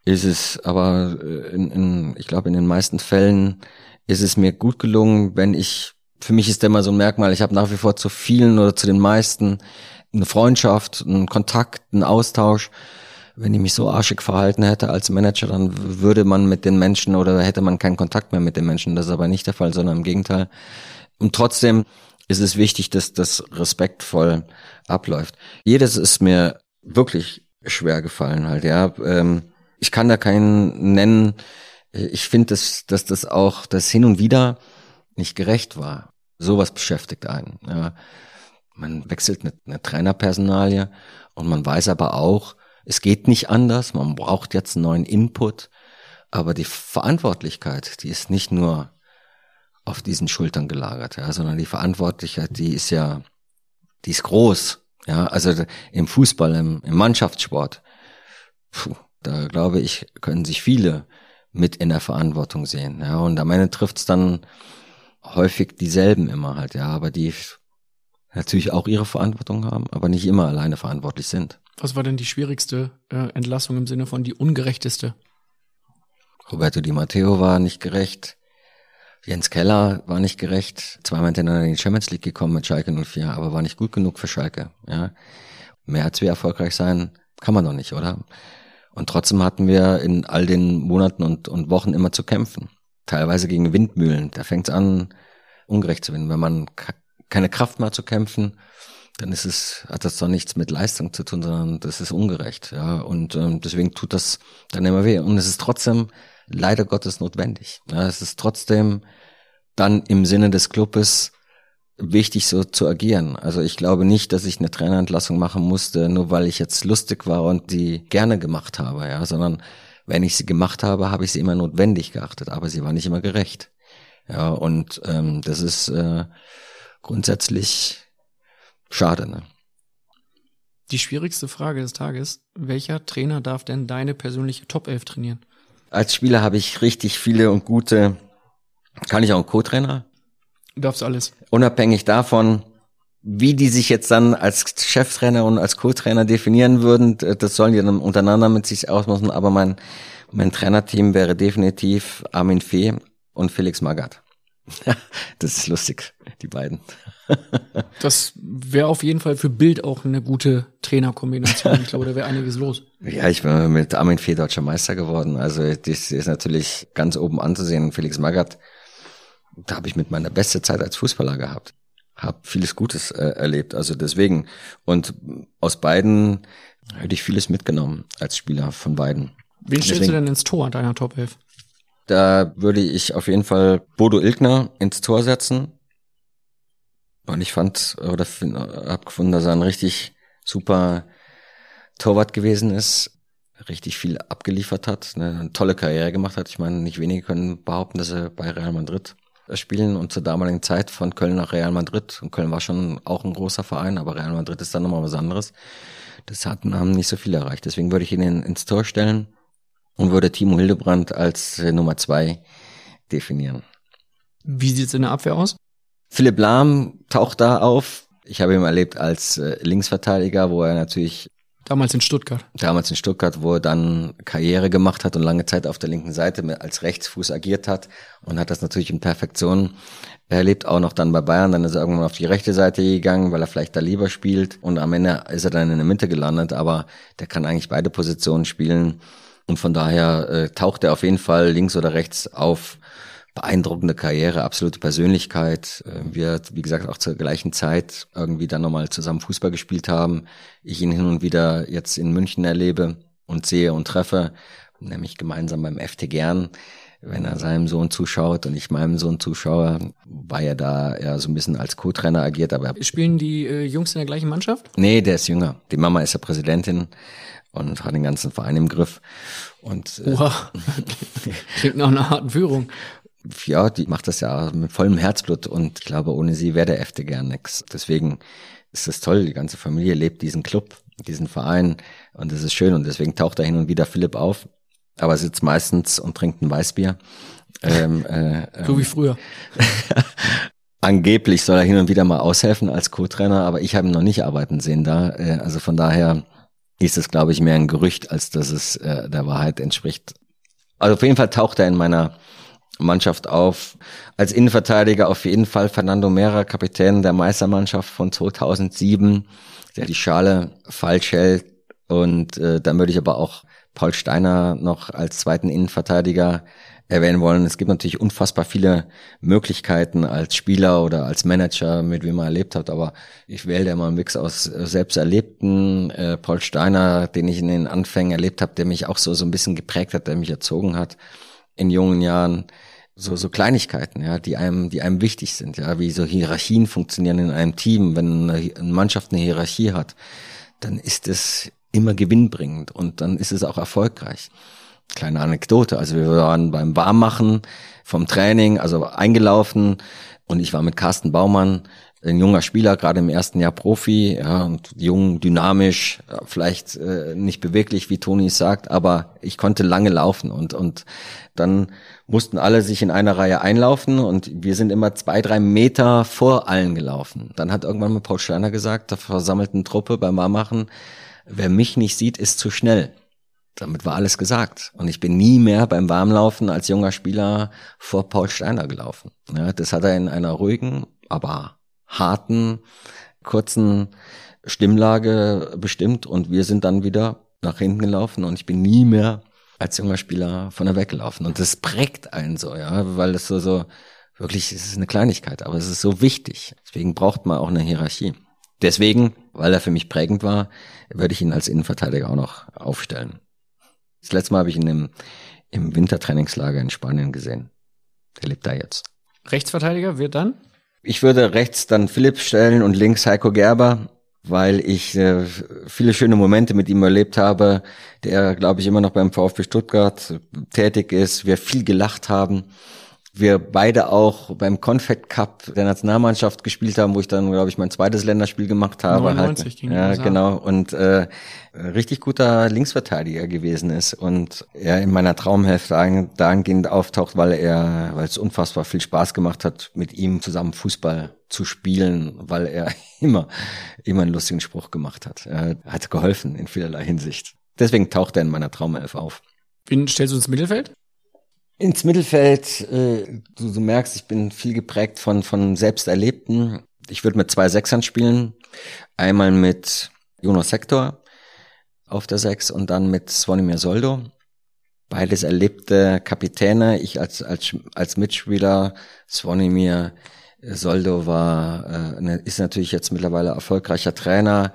ist es aber äh, in, in, ich glaube in den meisten Fällen ist es mir gut gelungen, wenn ich für mich ist immer so ein Merkmal, ich habe nach wie vor zu vielen oder zu den meisten eine Freundschaft, einen Kontakt, einen Austausch. Wenn ich mich so arschig verhalten hätte als Manager, dann würde man mit den Menschen oder hätte man keinen Kontakt mehr mit den Menschen. Das ist aber nicht der Fall, sondern im Gegenteil. Und trotzdem ist es wichtig, dass das respektvoll abläuft. Jedes ist mir wirklich schwer gefallen halt, ja. Ähm, ich kann da keinen nennen. Ich finde, dass, dass das auch das hin und wieder nicht gerecht war. Sowas beschäftigt einen. Ja. Man wechselt eine, eine Trainerpersonalie und man weiß aber auch, es geht nicht anders. Man braucht jetzt einen neuen Input. Aber die Verantwortlichkeit, die ist nicht nur auf diesen Schultern gelagert, ja, sondern die Verantwortlichkeit, die ist ja, die ist groß. Ja, also im Fußball, im, im Mannschaftssport. Puh, da glaube ich, können sich viele mit in der Verantwortung sehen. Ja, und am Ende trifft es dann häufig dieselben immer halt, ja, aber die natürlich auch ihre Verantwortung haben, aber nicht immer alleine verantwortlich sind.
Was war denn die schwierigste äh, Entlassung im Sinne von die ungerechteste?
Roberto Di Matteo war nicht gerecht. Jens Keller war nicht gerecht. Zweimal hintereinander in die Champions League gekommen mit Schalke 04, aber war nicht gut genug für Schalke. Ja. Mehr als wir erfolgreich sein, kann man doch nicht, oder? Und trotzdem hatten wir in all den Monaten und, und Wochen immer zu kämpfen. Teilweise gegen Windmühlen. Da fängt es an, ungerecht zu werden. Wenn man keine Kraft mehr zu kämpfen, dann ist es, hat das doch nichts mit Leistung zu tun, sondern das ist ungerecht. Ja. Und ähm, deswegen tut das dann immer weh. Und es ist trotzdem leider Gottes notwendig. Ja, es ist trotzdem dann im Sinne des Clubes wichtig, so zu agieren. Also ich glaube nicht, dass ich eine Trainerentlassung machen musste, nur weil ich jetzt lustig war und die gerne gemacht habe, ja, sondern wenn ich sie gemacht habe, habe ich sie immer notwendig geachtet, aber sie war nicht immer gerecht. Ja, und ähm, das ist äh, grundsätzlich schade. Ne?
Die schwierigste Frage des Tages, welcher Trainer darf denn deine persönliche Top 11 trainieren?
Als Spieler habe ich richtig viele und gute, kann ich auch einen Co-Trainer?
Du darfst alles.
Unabhängig davon, Wie die sich jetzt dann als Cheftrainer und als Co-Trainer definieren würden, das sollen die dann untereinander mit sich ausmachen. Aber mein, mein Trainerteam wäre definitiv Armin Fee und Felix Magath. das ist lustig, die beiden.
das wäre auf jeden Fall für Bild auch eine gute Trainerkombination. Ich glaube, da wäre einiges los.
Ja, ich bin mit Armin Fee deutscher Meister geworden. Also das ist natürlich ganz oben anzusehen. Felix Magath, da habe ich mit meiner beste Zeit als Fußballer gehabt. Hab vieles Gutes äh, erlebt. Also deswegen. Und aus beiden hätte ich vieles mitgenommen als Spieler von beiden.
Wen stellst du denn ins Tor deiner Top 11?
Da würde ich auf jeden Fall Bodo Ilgner ins Tor setzen. Und ich fand oder habe gefunden, dass er ein richtig super Torwart gewesen ist, richtig viel abgeliefert hat, ne, eine tolle Karriere gemacht hat. Ich meine, nicht wenige können behaupten, dass er bei Real Madrid spielen und zur damaligen Zeit von Köln nach Real Madrid. Und Köln war schon auch ein großer Verein, aber Real Madrid ist dann nochmal was anderes. Das hatten, haben nicht so viele erreicht. Deswegen würde ich ihn ins Tor stellen und würde Timo Hildebrand als äh, Nummer zwei definieren.
Wie sieht's in der Abwehr aus?
Philipp Lahm taucht da auf. Ich habe ihn erlebt als äh, Linksverteidiger, wo er natürlich
Damals in Stuttgart.
Damals in Stuttgart, wo er dann Karriere gemacht hat und lange Zeit auf der linken Seite als Rechtsfuß agiert hat und hat das natürlich in Perfektion erlebt, auch noch dann bei Bayern. Dann ist er irgendwann auf die rechte Seite gegangen, weil er vielleicht da lieber spielt und am Ende ist er dann in der Mitte gelandet, aber der kann eigentlich beide Positionen spielen und von daher äh, taucht er auf jeden Fall links oder rechts auf. Beeindruckende Karriere, absolute Persönlichkeit. Äh, wir, wie gesagt, auch zur gleichen Zeit irgendwie dann nochmal zusammen Fußball gespielt haben. Ich ihn hin und wieder jetzt in München erlebe und sehe und treffe, nämlich gemeinsam beim FT Gern wenn er seinem Sohn zuschaut und ich meinem Sohn zuschaue, weil er da eher so ein bisschen als Co-Trainer agiert. Aber
Spielen die äh, Jungs in der gleichen Mannschaft?
Nee, der ist jünger. Die Mama ist ja Präsidentin und hat den ganzen Verein im Griff. Und
äh, wow. klingt nach einer harten Führung.
Ja, die macht das ja mit vollem Herzblut und ich glaube, ohne sie wäre der FD gern nix. Deswegen ist es toll, die ganze Familie lebt diesen Club, diesen Verein und das ist schön und deswegen taucht da hin und wieder Philipp auf, aber sitzt meistens und trinkt ein Weißbier.
Ähm, äh, so wie früher.
Angeblich soll er hin und wieder mal aushelfen als Co-Trainer, aber ich habe ihn noch nicht arbeiten sehen da. Äh, also von daher ist es, glaube ich, mehr ein Gerücht, als dass es äh, der Wahrheit entspricht. Also auf jeden Fall taucht er in meiner Mannschaft auf. Als Innenverteidiger auf jeden Fall Fernando Mera, Kapitän der Meistermannschaft von 2007, der die Schale falsch hält. Und äh, dann würde ich aber auch Paul Steiner noch als zweiten Innenverteidiger erwähnen wollen. Es gibt natürlich unfassbar viele Möglichkeiten als Spieler oder als Manager, mit wem man erlebt hat, aber ich wähle da mal einen Mix aus selbst erlebten äh, Paul Steiner, den ich in den Anfängen erlebt habe, der mich auch so so ein bisschen geprägt hat, der mich erzogen hat in jungen Jahren. So, so Kleinigkeiten, ja, die einem, die einem wichtig sind, ja, wie so Hierarchien funktionieren in einem Team. Wenn eine Mannschaft eine Hierarchie hat, dann ist es immer gewinnbringend und dann ist es auch erfolgreich. Kleine Anekdote. Also wir waren beim Warmmachen vom Training, also eingelaufen und ich war mit Carsten Baumann, ein junger Spieler, gerade im ersten Jahr Profi, ja, und jung, dynamisch, vielleicht äh, nicht beweglich, wie Toni es sagt, aber ich konnte lange laufen und, und dann mussten alle sich in einer Reihe einlaufen und wir sind immer zwei, drei Meter vor allen gelaufen. Dann hat irgendwann mal Paul Steiner gesagt, der versammelten Truppe beim Warmmachen, wer mich nicht sieht, ist zu schnell damit war alles gesagt. Und ich bin nie mehr beim Warmlaufen als junger Spieler vor Paul Steiner gelaufen. Ja, das hat er in einer ruhigen, aber harten, kurzen Stimmlage bestimmt und wir sind dann wieder nach hinten gelaufen und ich bin nie mehr als junger Spieler von der weggelaufen. Und das prägt einen so, ja, weil es so, so, wirklich, es ist eine Kleinigkeit, aber es ist so wichtig. Deswegen braucht man auch eine Hierarchie. Deswegen, weil er für mich prägend war, würde ich ihn als Innenverteidiger auch noch aufstellen. Das letzte Mal habe ich ihn im, im Wintertrainingslager in Spanien gesehen. Der lebt da jetzt.
Rechtsverteidiger wird dann?
Ich würde rechts dann Philipp stellen und links Heiko Gerber, weil ich äh, viele schöne Momente mit ihm erlebt habe, der, glaube ich, immer noch beim VfB Stuttgart tätig ist, wir viel gelacht haben wir beide auch beim Confed Cup der Nationalmannschaft gespielt haben, wo ich dann, glaube ich, mein zweites Länderspiel gemacht habe.
99 halt.
gegen Ja, genau. Und äh, richtig guter Linksverteidiger gewesen ist und er in meiner Traumhälfte dahingehend auftaucht, weil er, weil es unfassbar viel Spaß gemacht hat, mit ihm zusammen Fußball zu spielen, weil er immer, immer einen lustigen Spruch gemacht hat. Er hat geholfen in vielerlei Hinsicht. Deswegen taucht er in meiner Traumelf auf.
Wen stellst du ins Mittelfeld?
Ins Mittelfeld, äh, du, du merkst, ich bin viel geprägt von, von Selbsterlebten. Ich würde mit zwei Sechsern spielen. Einmal mit Jonas Sektor auf der Sechs und dann mit Svonimir Soldo. Beides erlebte Kapitäne. Ich als, als, als Mitspieler, Svonimir Soldo war, äh, ne, ist natürlich jetzt mittlerweile erfolgreicher Trainer.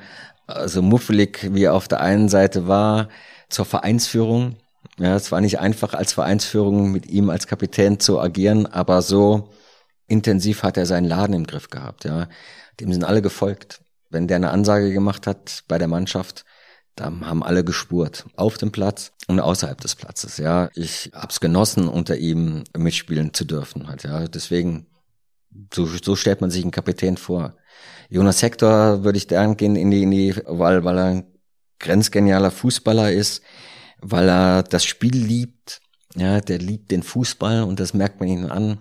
Also muffelig, wie er auf der einen Seite war, zur Vereinsführung ja, es war nicht einfach als Vereinsführung mit ihm als Kapitän zu agieren, aber so intensiv hat er seinen Laden im Griff gehabt, ja. Dem sind alle gefolgt. Wenn der eine Ansage gemacht hat bei der Mannschaft, dann haben alle gespurt. Auf dem Platz und außerhalb des Platzes, ja. Ich hab's genossen, unter ihm mitspielen zu dürfen, halt, ja. Deswegen, so, so stellt man sich einen Kapitän vor. Jonas Hector würde ich gern gehen in die, in die, weil, weil er ein grenzgenialer Fußballer ist weil er das Spiel liebt. Ja, der liebt den Fußball und das merkt man ihm an.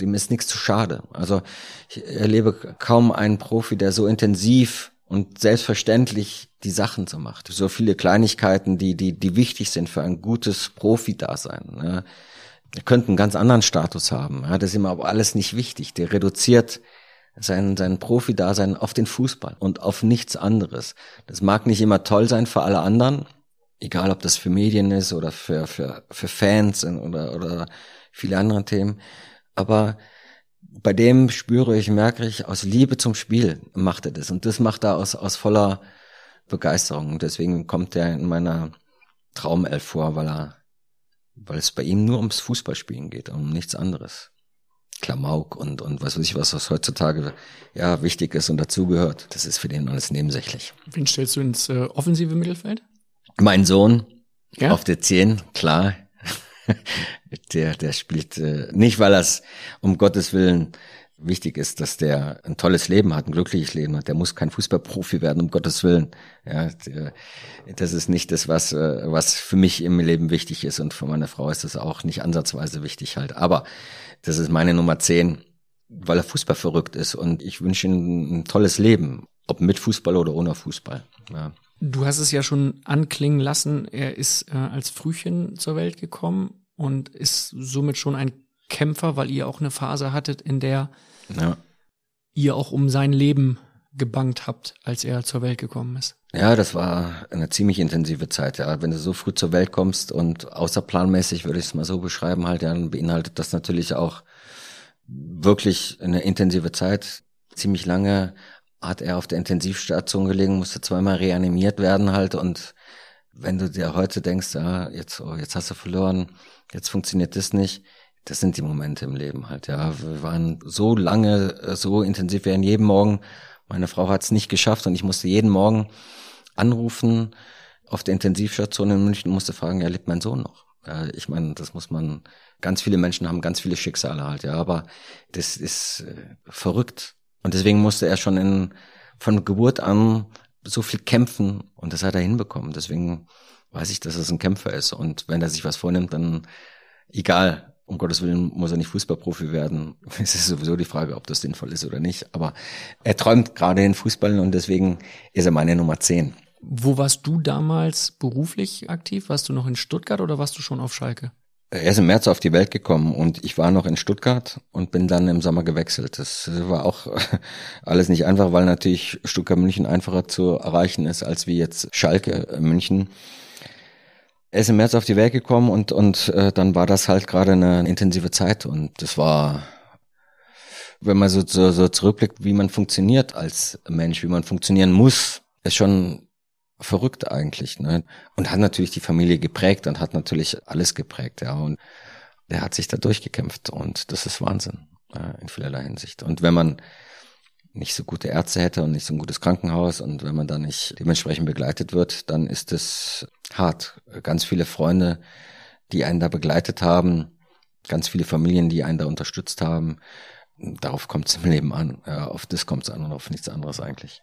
Dem ist nichts zu schade. Also ich erlebe kaum einen Profi, der so intensiv und selbstverständlich die Sachen so macht. So viele Kleinigkeiten, die, die, die wichtig sind für ein gutes Profi-Dasein. Ja. Er könnte einen ganz anderen Status haben. Ja, das ist ihm aber alles nicht wichtig. Der reduziert sein, sein Profi-Dasein auf den Fußball und auf nichts anderes. Das mag nicht immer toll sein für alle anderen, egal ob das für Medien ist oder für, für, für Fans oder, oder viele andere Themen. Aber bei dem spüre ich, merke ich, aus Liebe zum Spiel macht er das. Und das macht er aus, aus voller Begeisterung. Und deswegen kommt er in meiner Traumelf vor, weil er, weil es bei ihm nur ums Fußballspielen geht, um nichts anderes. Klamauk und, und was weiß ich, was, was heutzutage ja wichtig ist und dazugehört. Das ist für den alles nebensächlich.
Wen stellst du ins äh, offensive Mittelfeld?
Mein Sohn ja? auf der 10, klar. der, der spielt äh, nicht, weil das um Gottes Willen wichtig ist, dass der ein tolles Leben hat, ein glückliches Leben hat. Der muss kein Fußballprofi werden, um Gottes Willen. Ja, der, das ist nicht das, was, äh, was für mich im Leben wichtig ist und für meine Frau ist das auch nicht ansatzweise wichtig halt. Aber das ist meine Nummer 10, weil er Fußball verrückt ist und ich wünsche ihm ein tolles Leben, ob mit Fußball oder ohne Fußball. Ja.
Du hast es ja schon anklingen lassen, er ist äh, als Frühchen zur Welt gekommen und ist somit schon ein Kämpfer, weil ihr auch eine Phase hattet, in der ja. ihr auch um sein Leben gebankt habt, als er zur Welt gekommen ist.
Ja, das war eine ziemlich intensive Zeit, ja. Wenn du so früh zur Welt kommst und außerplanmäßig würde ich es mal so beschreiben, halt, dann beinhaltet das natürlich auch wirklich eine intensive Zeit, ziemlich lange hat er auf der Intensivstation gelegen, musste zweimal reanimiert werden halt und wenn du dir heute denkst, ja, jetzt, oh, jetzt hast du verloren, jetzt funktioniert das nicht, das sind die Momente im Leben halt, ja. Wir waren so lange, äh, so intensiv, wir jeden Morgen, meine Frau hat es nicht geschafft und ich musste jeden Morgen anrufen auf der Intensivstation in München und musste fragen, ja, lebt mein Sohn noch? Ja, ich meine, das muss man, ganz viele Menschen haben ganz viele Schicksale halt, ja, aber das ist äh, verrückt, und deswegen musste er schon in, von Geburt an so viel kämpfen und das hat er hinbekommen. Deswegen weiß ich, dass es ein Kämpfer ist. Und wenn er sich was vornimmt, dann egal, um Gottes Willen muss er nicht Fußballprofi werden. Es ist sowieso die Frage, ob das sinnvoll ist oder nicht. Aber er träumt gerade in Fußball und deswegen ist er meine Nummer 10.
Wo warst du damals beruflich aktiv? Warst du noch in Stuttgart oder warst du schon auf Schalke?
Er ist im März auf die Welt gekommen und ich war noch in Stuttgart und bin dann im Sommer gewechselt. Das war auch alles nicht einfach, weil natürlich Stuttgart München einfacher zu erreichen ist als wie jetzt Schalke München. Er ist im März auf die Welt gekommen und und äh, dann war das halt gerade eine intensive Zeit und das war wenn man so, so, so zurückblickt, wie man funktioniert als Mensch, wie man funktionieren muss, ist schon verrückt eigentlich, ne? Und hat natürlich die Familie geprägt und hat natürlich alles geprägt, ja. Und er hat sich da durchgekämpft und das ist Wahnsinn äh, in vielerlei Hinsicht. Und wenn man nicht so gute Ärzte hätte und nicht so ein gutes Krankenhaus und wenn man da nicht dementsprechend begleitet wird, dann ist es hart. Ganz viele Freunde, die einen da begleitet haben, ganz viele Familien, die einen da unterstützt haben. Darauf kommt es im Leben an. Auf das kommt es an und auf nichts anderes eigentlich.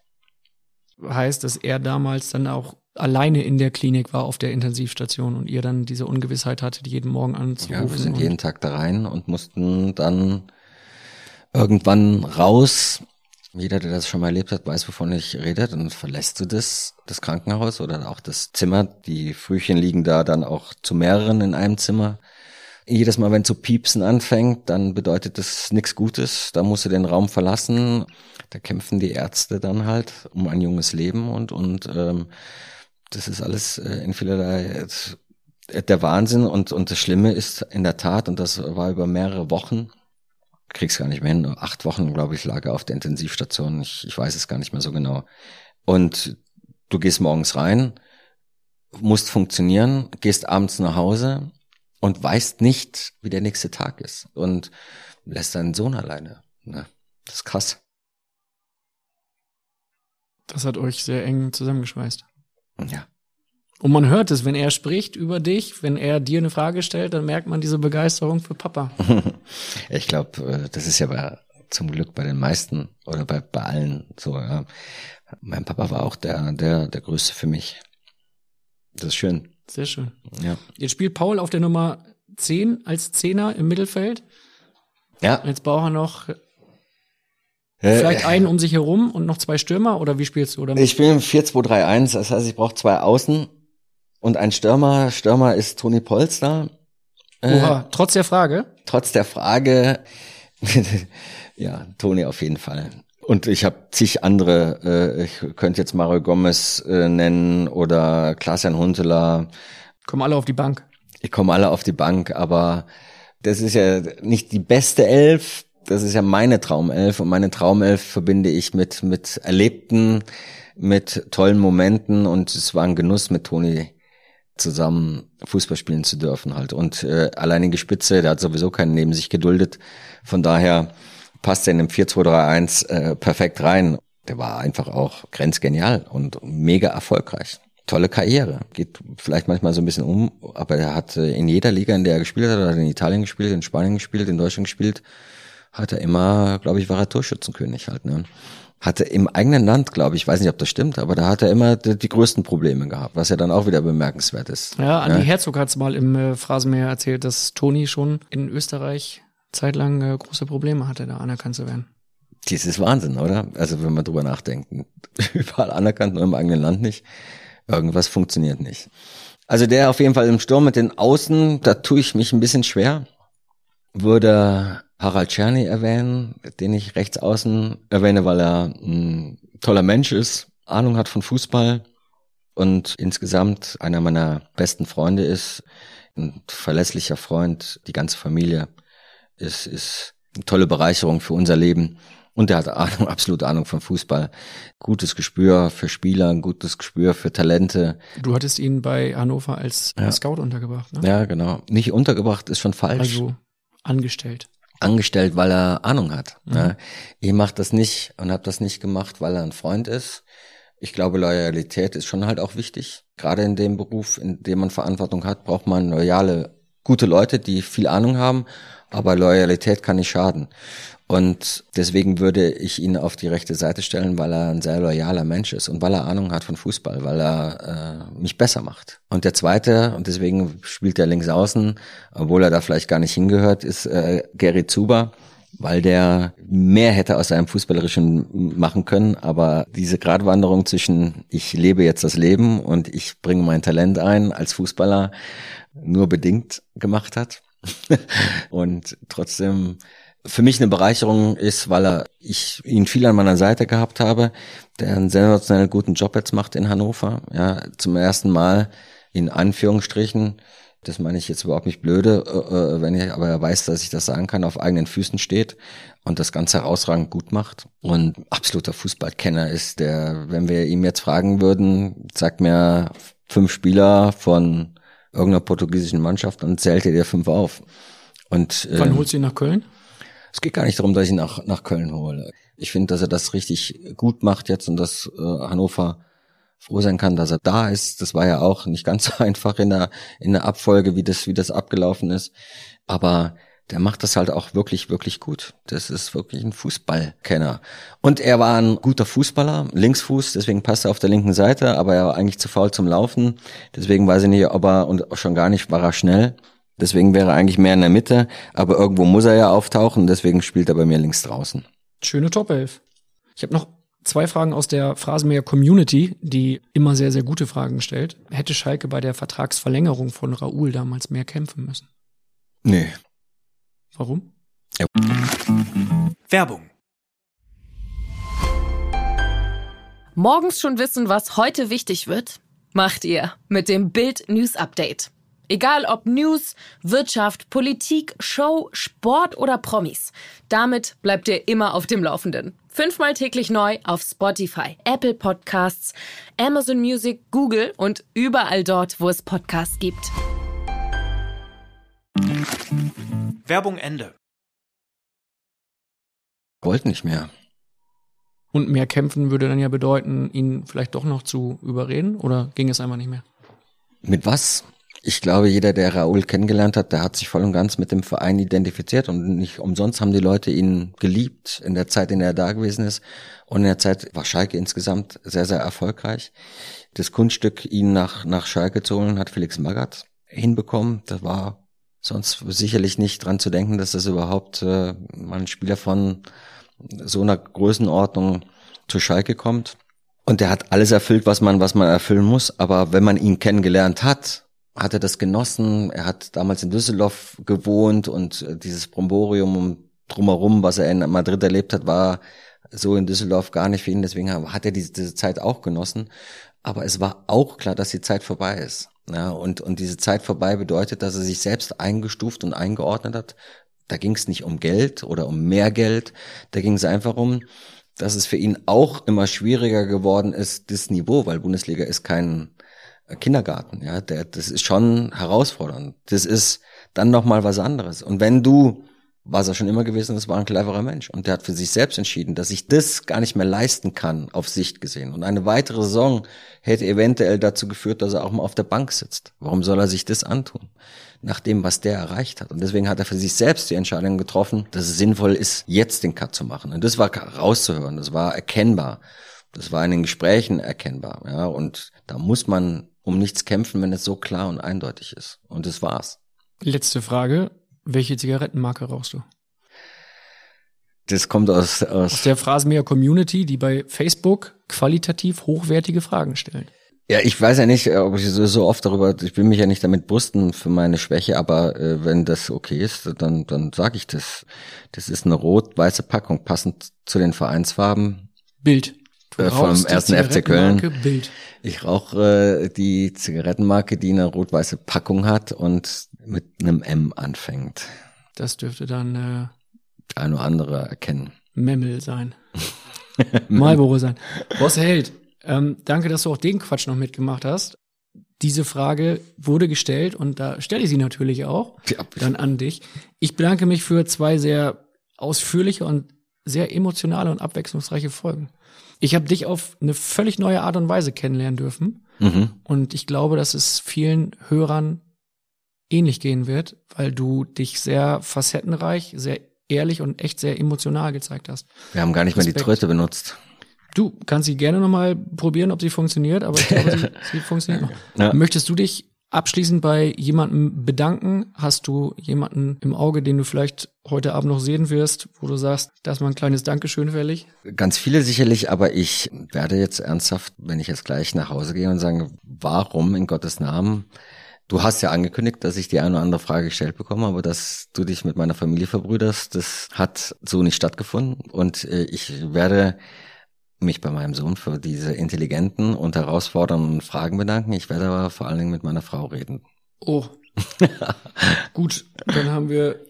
Heißt, dass er damals dann auch alleine in der Klinik war auf der Intensivstation und ihr dann diese Ungewissheit hattet, jeden Morgen anzurufen.
Ja, wir sind jeden Tag da rein und mussten dann irgendwann raus. Jeder, der das schon mal erlebt hat, weiß, wovon ich rede. Dann verlässt du das, das Krankenhaus oder auch das Zimmer. Die Frühchen liegen da dann auch zu mehreren in einem Zimmer. Jedes Mal, wenn zu piepsen anfängt, dann bedeutet das nichts Gutes. Da musst du den Raum verlassen. Da kämpfen die Ärzte dann halt um ein junges Leben und und ähm, das ist alles äh, in vielerlei äh, der Wahnsinn und und das Schlimme ist in der Tat und das war über mehrere Wochen krieg's gar nicht mehr hin. Acht Wochen, glaube ich, lag er auf der Intensivstation. Ich, ich weiß es gar nicht mehr so genau. Und du gehst morgens rein, musst funktionieren, gehst abends nach Hause und weißt nicht, wie der nächste Tag ist. Und lässt deinen Sohn alleine. Ne? Das ist krass.
Das hat euch sehr eng zusammengeschweißt.
Ja.
Und man hört es, wenn er spricht über dich, wenn er dir eine Frage stellt, dann merkt man diese Begeisterung für Papa.
ich glaube, äh, das ist ja bei, zum Glück bei den meisten oder bei, bei allen so. Ja. Mein Papa war auch der, der, der Größte für mich. Das ist schön.
Sehr schön.
Ja.
Jetzt spielt Paul auf der Nummer 10 als Zehner im Mittelfeld.
Ja.
Jetzt braucht er noch Vielleicht einen um sich herum und noch zwei Stürmer oder wie spielst du? Oder?
Ich spiele im 4-2-3-1, das heißt, ich brauche zwei Außen und ein Stürmer. Stürmer ist Toni Polster.
Oha, äh, trotz der Frage?
Trotz der Frage, ja, Toni auf jeden Fall. Und ich habe zig andere, äh, ich könnte jetzt Mario Gomez äh, nennen oder Klaas-Jan Huntelaar.
Kommen alle auf die Bank.
Ich komme alle auf die Bank, aber das ist ja nicht die beste Elf, das ist ja meine Traumelf und meine Traumelf verbinde ich mit, mit Erlebten, mit tollen Momenten und es war ein Genuss mit Toni zusammen Fußball spielen zu dürfen halt. Und äh, alleinige Spitze, der hat sowieso keinen neben sich geduldet. Von daher passt er in dem 4-2-3-1 äh, perfekt rein. Der war einfach auch grenzgenial und mega erfolgreich. Tolle Karriere. Geht vielleicht manchmal so ein bisschen um, aber er hat äh, in jeder Liga, in der er gespielt hat, hat in Italien gespielt, in Spanien gespielt, in Deutschland gespielt, hat er immer, glaube ich, war er Torschützenkönig halt. Ne? Hatte im eigenen Land, glaube ich, weiß nicht, ob das stimmt, aber da hat er immer die, die größten Probleme gehabt, was ja dann auch wieder bemerkenswert ist.
Ja, Andi ne? Herzog hat es mal im äh, Phrasenmäher erzählt, dass Toni schon in Österreich zeitlang äh, große Probleme hatte, da anerkannt zu werden.
Das ist Wahnsinn, oder? Also wenn man drüber nachdenkt, überall anerkannt, nur im eigenen Land nicht. Irgendwas funktioniert nicht. Also der auf jeden Fall im Sturm mit den Außen, da tue ich mich ein bisschen schwer. Würde Harald Czerny erwähnen, den ich rechts außen erwähne, weil er ein toller Mensch ist, Ahnung hat von Fußball und insgesamt einer meiner besten Freunde ist, ein verlässlicher Freund, die ganze Familie ist, ist eine tolle Bereicherung für unser Leben. Und er hat Ahnung, absolute Ahnung von Fußball. Gutes Gespür für Spieler, gutes Gespür für Talente.
Du hattest ihn bei Hannover als ja. Scout untergebracht, ne?
Ja, genau. Nicht untergebracht ist schon falsch.
Also angestellt
angestellt, weil er Ahnung hat. Mhm. Ne? Ich mache das nicht und habe das nicht gemacht, weil er ein Freund ist. Ich glaube, Loyalität ist schon halt auch wichtig. Gerade in dem Beruf, in dem man Verantwortung hat, braucht man loyale, gute Leute, die viel Ahnung haben, aber Loyalität kann nicht schaden. Und deswegen würde ich ihn auf die rechte Seite stellen, weil er ein sehr loyaler Mensch ist und weil er Ahnung hat von Fußball, weil er äh, mich besser macht. Und der zweite, und deswegen spielt er links außen, obwohl er da vielleicht gar nicht hingehört, ist äh, Gary Zuber, weil der mehr hätte aus seinem Fußballerischen machen können, aber diese Gratwanderung zwischen ich lebe jetzt das Leben und ich bringe mein Talent ein als Fußballer nur bedingt gemacht hat. und trotzdem für mich eine Bereicherung ist, weil er, ich ihn viel an meiner Seite gehabt habe, der einen sensationell guten Job jetzt macht in Hannover. Ja, zum ersten Mal in Anführungsstrichen, das meine ich jetzt überhaupt nicht blöde, äh, äh, wenn ich, aber er weiß, dass ich das sagen kann, auf eigenen Füßen steht und das Ganze herausragend gut macht und absoluter Fußballkenner ist, der, wenn wir ihm jetzt fragen würden, sagt mir fünf Spieler von irgendeiner portugiesischen Mannschaft und zählt er dir fünf auf. Und,
Wann ähm, holst du ihn nach Köln?
Es geht gar nicht darum, dass ich ihn nach, nach Köln hole. Ich finde, dass er das richtig gut macht jetzt und dass äh, Hannover froh sein kann, dass er da ist. Das war ja auch nicht ganz so einfach in der, in der Abfolge, wie das, wie das abgelaufen ist. Aber der macht das halt auch wirklich, wirklich gut. Das ist wirklich ein Fußballkenner. Und er war ein guter Fußballer, Linksfuß, deswegen passt er auf der linken Seite, aber er war eigentlich zu faul zum Laufen. Deswegen weiß ich nicht, ob er, und schon gar nicht war er schnell. Deswegen wäre er eigentlich mehr in der Mitte, aber irgendwo muss er ja auftauchen, deswegen spielt er bei mir links draußen.
Schöne Top 11. Ich habe noch zwei Fragen aus der Phrasenmäher Community, die immer sehr, sehr gute Fragen stellt. Hätte Schalke bei der Vertragsverlängerung von Raoul damals mehr kämpfen müssen?
Nee.
Warum?
Ja.
Werbung.
Morgens schon wissen, was heute wichtig wird? Macht ihr mit dem Bild News Update. Egal ob News, Wirtschaft, Politik, Show, Sport oder Promis. Damit bleibt ihr immer auf dem Laufenden. Fünfmal täglich neu auf Spotify, Apple Podcasts, Amazon Music, Google und überall dort, wo es Podcasts gibt.
Werbung Ende.
Wollt nicht mehr.
Und mehr kämpfen würde dann ja bedeuten, ihn vielleicht doch noch zu überreden oder ging es einfach nicht mehr?
Mit was? Ich glaube, jeder, der Raoul kennengelernt hat, der hat sich voll und ganz mit dem Verein identifiziert und nicht umsonst haben die Leute ihn geliebt in der Zeit, in der er da gewesen ist. Und in der Zeit war Schalke insgesamt sehr, sehr erfolgreich. Das Kunststück, ihn nach, nach Schalke zu holen, hat Felix Magath hinbekommen. Das war sonst sicherlich nicht dran zu denken, dass das überhaupt äh, mal ein Spieler von so einer Größenordnung zu Schalke kommt. Und der hat alles erfüllt, was man, was man erfüllen muss. Aber wenn man ihn kennengelernt hat, hat er das genossen. Er hat damals in Düsseldorf gewohnt und äh, dieses Bromborium drumherum, was er in Madrid erlebt hat, war so in Düsseldorf gar nicht für ihn. Deswegen hat er diese, diese Zeit auch genossen. Aber es war auch klar, dass die Zeit vorbei ist. Ja, und, und diese Zeit vorbei bedeutet, dass er sich selbst eingestuft und eingeordnet hat. Da ging es nicht um Geld oder um mehr Geld. Da ging es einfach um, dass es für ihn auch immer schwieriger geworden ist, das Niveau, weil Bundesliga ist kein Kindergarten, ja, der, das ist schon herausfordernd. Das ist dann nochmal was anderes. Und wenn du, es ja schon immer gewesen, das war ein cleverer Mensch. Und der hat für sich selbst entschieden, dass ich das gar nicht mehr leisten kann, auf Sicht gesehen. Und eine weitere Saison hätte eventuell dazu geführt, dass er auch mal auf der Bank sitzt. Warum soll er sich das antun? Nach dem, was der erreicht hat. Und deswegen hat er für sich selbst die Entscheidung getroffen, dass es sinnvoll ist, jetzt den Cut zu machen. Und das war rauszuhören, das war erkennbar. Das war in den Gesprächen erkennbar, ja. Und da muss man um nichts kämpfen, wenn es so klar und eindeutig ist. Und das war's.
Letzte Frage. Welche Zigarettenmarke rauchst du?
Das kommt aus, aus,
aus der Phrasenmäher Community, die bei Facebook qualitativ hochwertige Fragen stellen.
Ja, ich weiß ja nicht, ob ich so, so oft darüber, ich will mich ja nicht damit brüsten für meine Schwäche, aber äh, wenn das okay ist, dann, dann sage ich das. Das ist eine rot-weiße Packung, passend zu den Vereinsfarben.
Bild.
Äh, vom ersten FC Köln.
Bild.
Ich rauche äh, die Zigarettenmarke, die eine rot-weiße Packung hat und mit einem M anfängt.
Das dürfte dann äh,
ein oder andere erkennen.
Memmel sein. Marlboro sein. Boss Held, ähm, danke, dass du auch den Quatsch noch mitgemacht hast. Diese Frage wurde gestellt und da stelle ich sie natürlich auch
Ja,
dann an dich. Ich bedanke mich für zwei sehr ausführliche und sehr emotionale und abwechslungsreiche Folgen. Ich habe dich auf eine völlig neue Art und Weise kennenlernen dürfen.
Mhm.
Und ich glaube, dass es vielen Hörern ähnlich gehen wird, weil du dich sehr facettenreich, sehr ehrlich und echt sehr emotional gezeigt hast.
Wir haben gar nicht mehr die
Respekt.
Tröte benutzt.
Du kannst sie gerne nochmal probieren, ob sie funktioniert, aber ich glaube, sie, sie funktioniert noch.
Ja.
Möchtest du dich abschließend bei jemandem bedanken? Hast du jemanden im Auge, den du vielleicht heute Abend noch sehen wirst, wo du sagst, da ist mal ein kleines Dankeschön fällig?
Ganz viele sicherlich, aber ich werde jetzt ernsthaft, wenn ich jetzt gleich nach Hause gehe und sage, warum in Gottes Namen? Du hast ja angekündigt, dass ich die eine oder andere Frage gestellt bekomme, aber dass du dich mit meiner Familie verbrüderst, das hat so nicht stattgefunden. Und äh, ich werde mich bei meinem Sohn für diese intelligenten und herausfordernden Fragen bedanken. Ich werde aber vor allen Dingen mit meiner Frau reden.
Oh. Gut, dann haben wir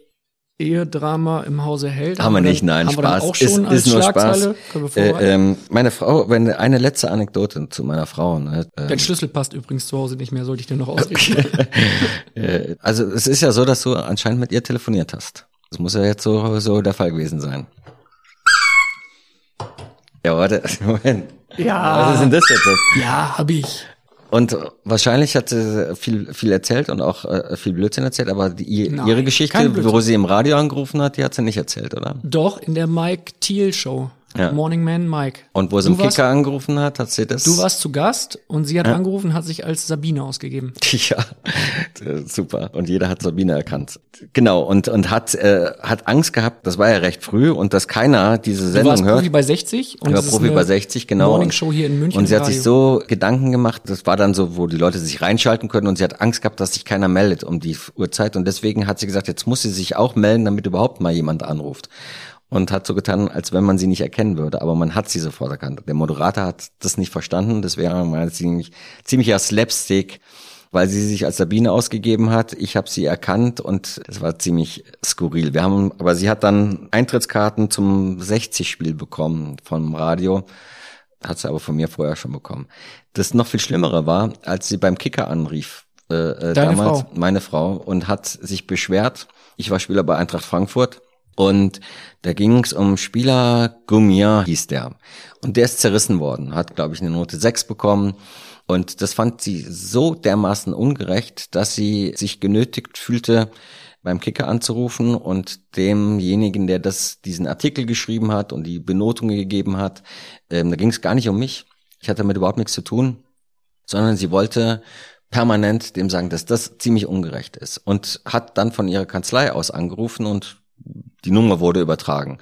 Ehedrama im Hause Held.
Haben wir
dann-
nicht, nein,
haben wir
Spaß.
auch schon
ist,
als
ist nur
Schlagzeile?
Spaß.
Können wir
Äh,
vorbereiten?
ähm, meine Frau, wenn eine letzte Anekdote zu meiner Frau. Ne, ähm,
Dein Schlüssel passt übrigens zu Hause nicht mehr, sollte ich dir noch ausrichten.
äh, also es ist ja so, dass du anscheinend mit ihr telefoniert hast. Das muss ja jetzt so, so der Fall gewesen sein. Ja, warte, Moment.
ja.
Was ist denn das jetzt?
Ja, hab ich.
Und wahrscheinlich hat sie viel, viel erzählt und auch äh, viel Blödsinn erzählt, aber die,
Nein,
ihre Geschichte, wo sie im Radio angerufen hat, die hat sie nicht erzählt, oder?
Doch, in der Mike Thiel Show.
Ja.
Morning Man Mike.
Und wo sie
Du
im
warst-
Kicker angerufen hat, hat sie das.
Du warst zu Gast und sie hat
Ja.
angerufen, hat sich als Sabine ausgegeben.
Ja, super. Und jeder hat Sabine erkannt. Genau, und, und hat, äh, hat Angst gehabt, das war ja recht früh, und dass keiner diese
Du
Sendung
warst
hört.
Profi bei 60 und
Ich war
ist
Profi bei 60, genau.
Morning Show hier in München.
Und sie hat sich
Radio.
so Gedanken gemacht, das war dann so, wo die Leute sich reinschalten können und sie hat Angst gehabt, dass sich keiner meldet um die Uhrzeit und deswegen hat sie gesagt, jetzt muss sie sich auch melden, damit überhaupt mal jemand anruft. Und hat so getan, als wenn man sie nicht erkennen würde, aber man hat sie sofort erkannt. Der Moderator hat das nicht verstanden, das wäre mal ziemlich, ziemlicher Slapstick, weil sie sich als Sabine ausgegeben hat. Ich habe sie erkannt und das war ziemlich skurril. Wir haben, aber sie hat dann Eintrittskarten zum 60-Spiel bekommen vom Radio hat sie aber von mir vorher schon bekommen. Das noch viel Schlimmere war, als sie beim Kicker anrief, äh, äh,
Deine
damals
Frau.
meine Frau, und hat sich beschwert. Ich war Spieler bei Eintracht Frankfurt und da ging es um Spieler Gumia, hieß der. Und der ist zerrissen worden, hat, glaube ich, eine Note 6 bekommen. Und das fand sie so dermaßen ungerecht, dass sie sich genötigt fühlte, beim Kicker anzurufen und demjenigen, der das, diesen Artikel geschrieben hat und die Benotungen gegeben hat, ähm, da ging es gar nicht um mich. Ich hatte damit überhaupt nichts zu tun, sondern sie wollte permanent dem sagen, dass das ziemlich ungerecht ist und hat dann von ihrer Kanzlei aus angerufen und die Nummer wurde übertragen.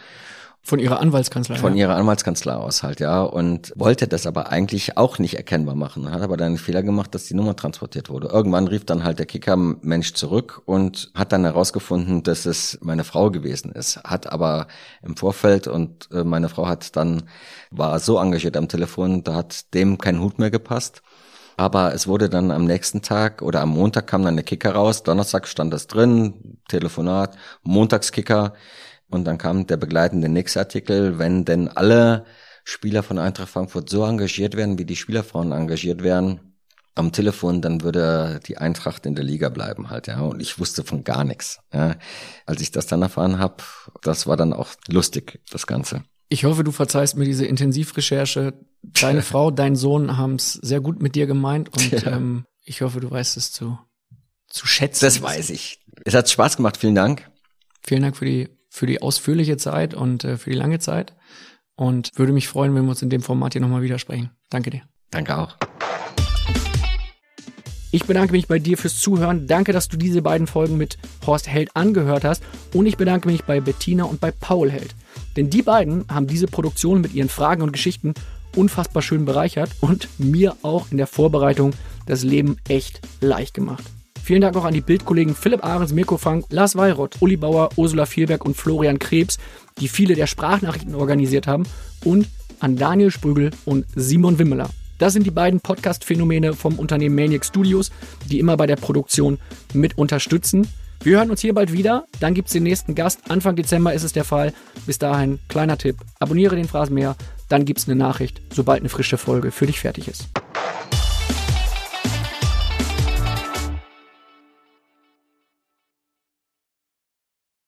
Von ihrer Anwaltskanzlei.
Von
ja.
ihrer Anwaltskanzlei aus halt, ja. Und wollte das aber eigentlich auch nicht erkennbar machen. Hat aber dann einen Fehler gemacht, dass die Nummer transportiert wurde. Irgendwann rief dann halt der Kicker-Mensch zurück und hat dann herausgefunden, dass es meine Frau gewesen ist. Hat aber im Vorfeld und äh, meine Frau hat dann, war so engagiert am Telefon, da hat dem kein Hut mehr gepasst. Aber es wurde dann am nächsten Tag oder am Montag kam dann der Kicker raus. Donnerstag stand das drin, Telefonat, Montagskicker. Und dann kam der begleitende nächste Artikel, wenn denn alle Spieler von Eintracht Frankfurt so engagiert werden, wie die Spielerfrauen engagiert werden am Telefon, dann würde die Eintracht in der Liga bleiben halt, ja. Und ich wusste von gar nichts. Ja. Als ich das dann erfahren habe, das war dann auch lustig, das Ganze.
Ich hoffe, du verzeihst mir diese Intensivrecherche. Deine Frau, dein Sohn haben es sehr gut mit dir gemeint und
Ja.
ähm, ich hoffe, du weißt es zu, zu schätzen.
Das weiß ich. Es hat Spaß gemacht, vielen Dank.
Vielen Dank für die, für die ausführliche Zeit und äh, für die lange Zeit. Und würde mich freuen, wenn wir uns in dem Format hier nochmal widersprechen. Danke dir.
Danke auch.
Ich bedanke mich bei dir fürs Zuhören. Danke, dass du diese beiden Folgen mit Horst Held angehört hast. Und ich bedanke mich bei Bettina und bei Paul Held. Denn die beiden haben diese Produktion mit ihren Fragen und Geschichten unfassbar schön bereichert und mir auch in der Vorbereitung das Leben echt leicht gemacht. Vielen Dank auch an die Bildkollegen Philipp Ahrens, Mirko Funk, Lars Weyrott, Uli Bauer, Ursula Vielberg und Florian Krebs, die viele der Sprachnachrichten organisiert haben. Und an Daniel Sprügel und Simon Wimmeler. Das sind die beiden Podcast-Phänomene vom Unternehmen Maniac Studios, die immer bei der Produktion mit unterstützen. Wir hören uns hier bald wieder. Dann gibt's den nächsten Gast. Anfang Dezember ist es der Fall. Bis dahin, kleiner Tipp. Abonniere den Phrasenmäher. Dann gibt's eine Nachricht, sobald eine frische Folge für dich fertig ist.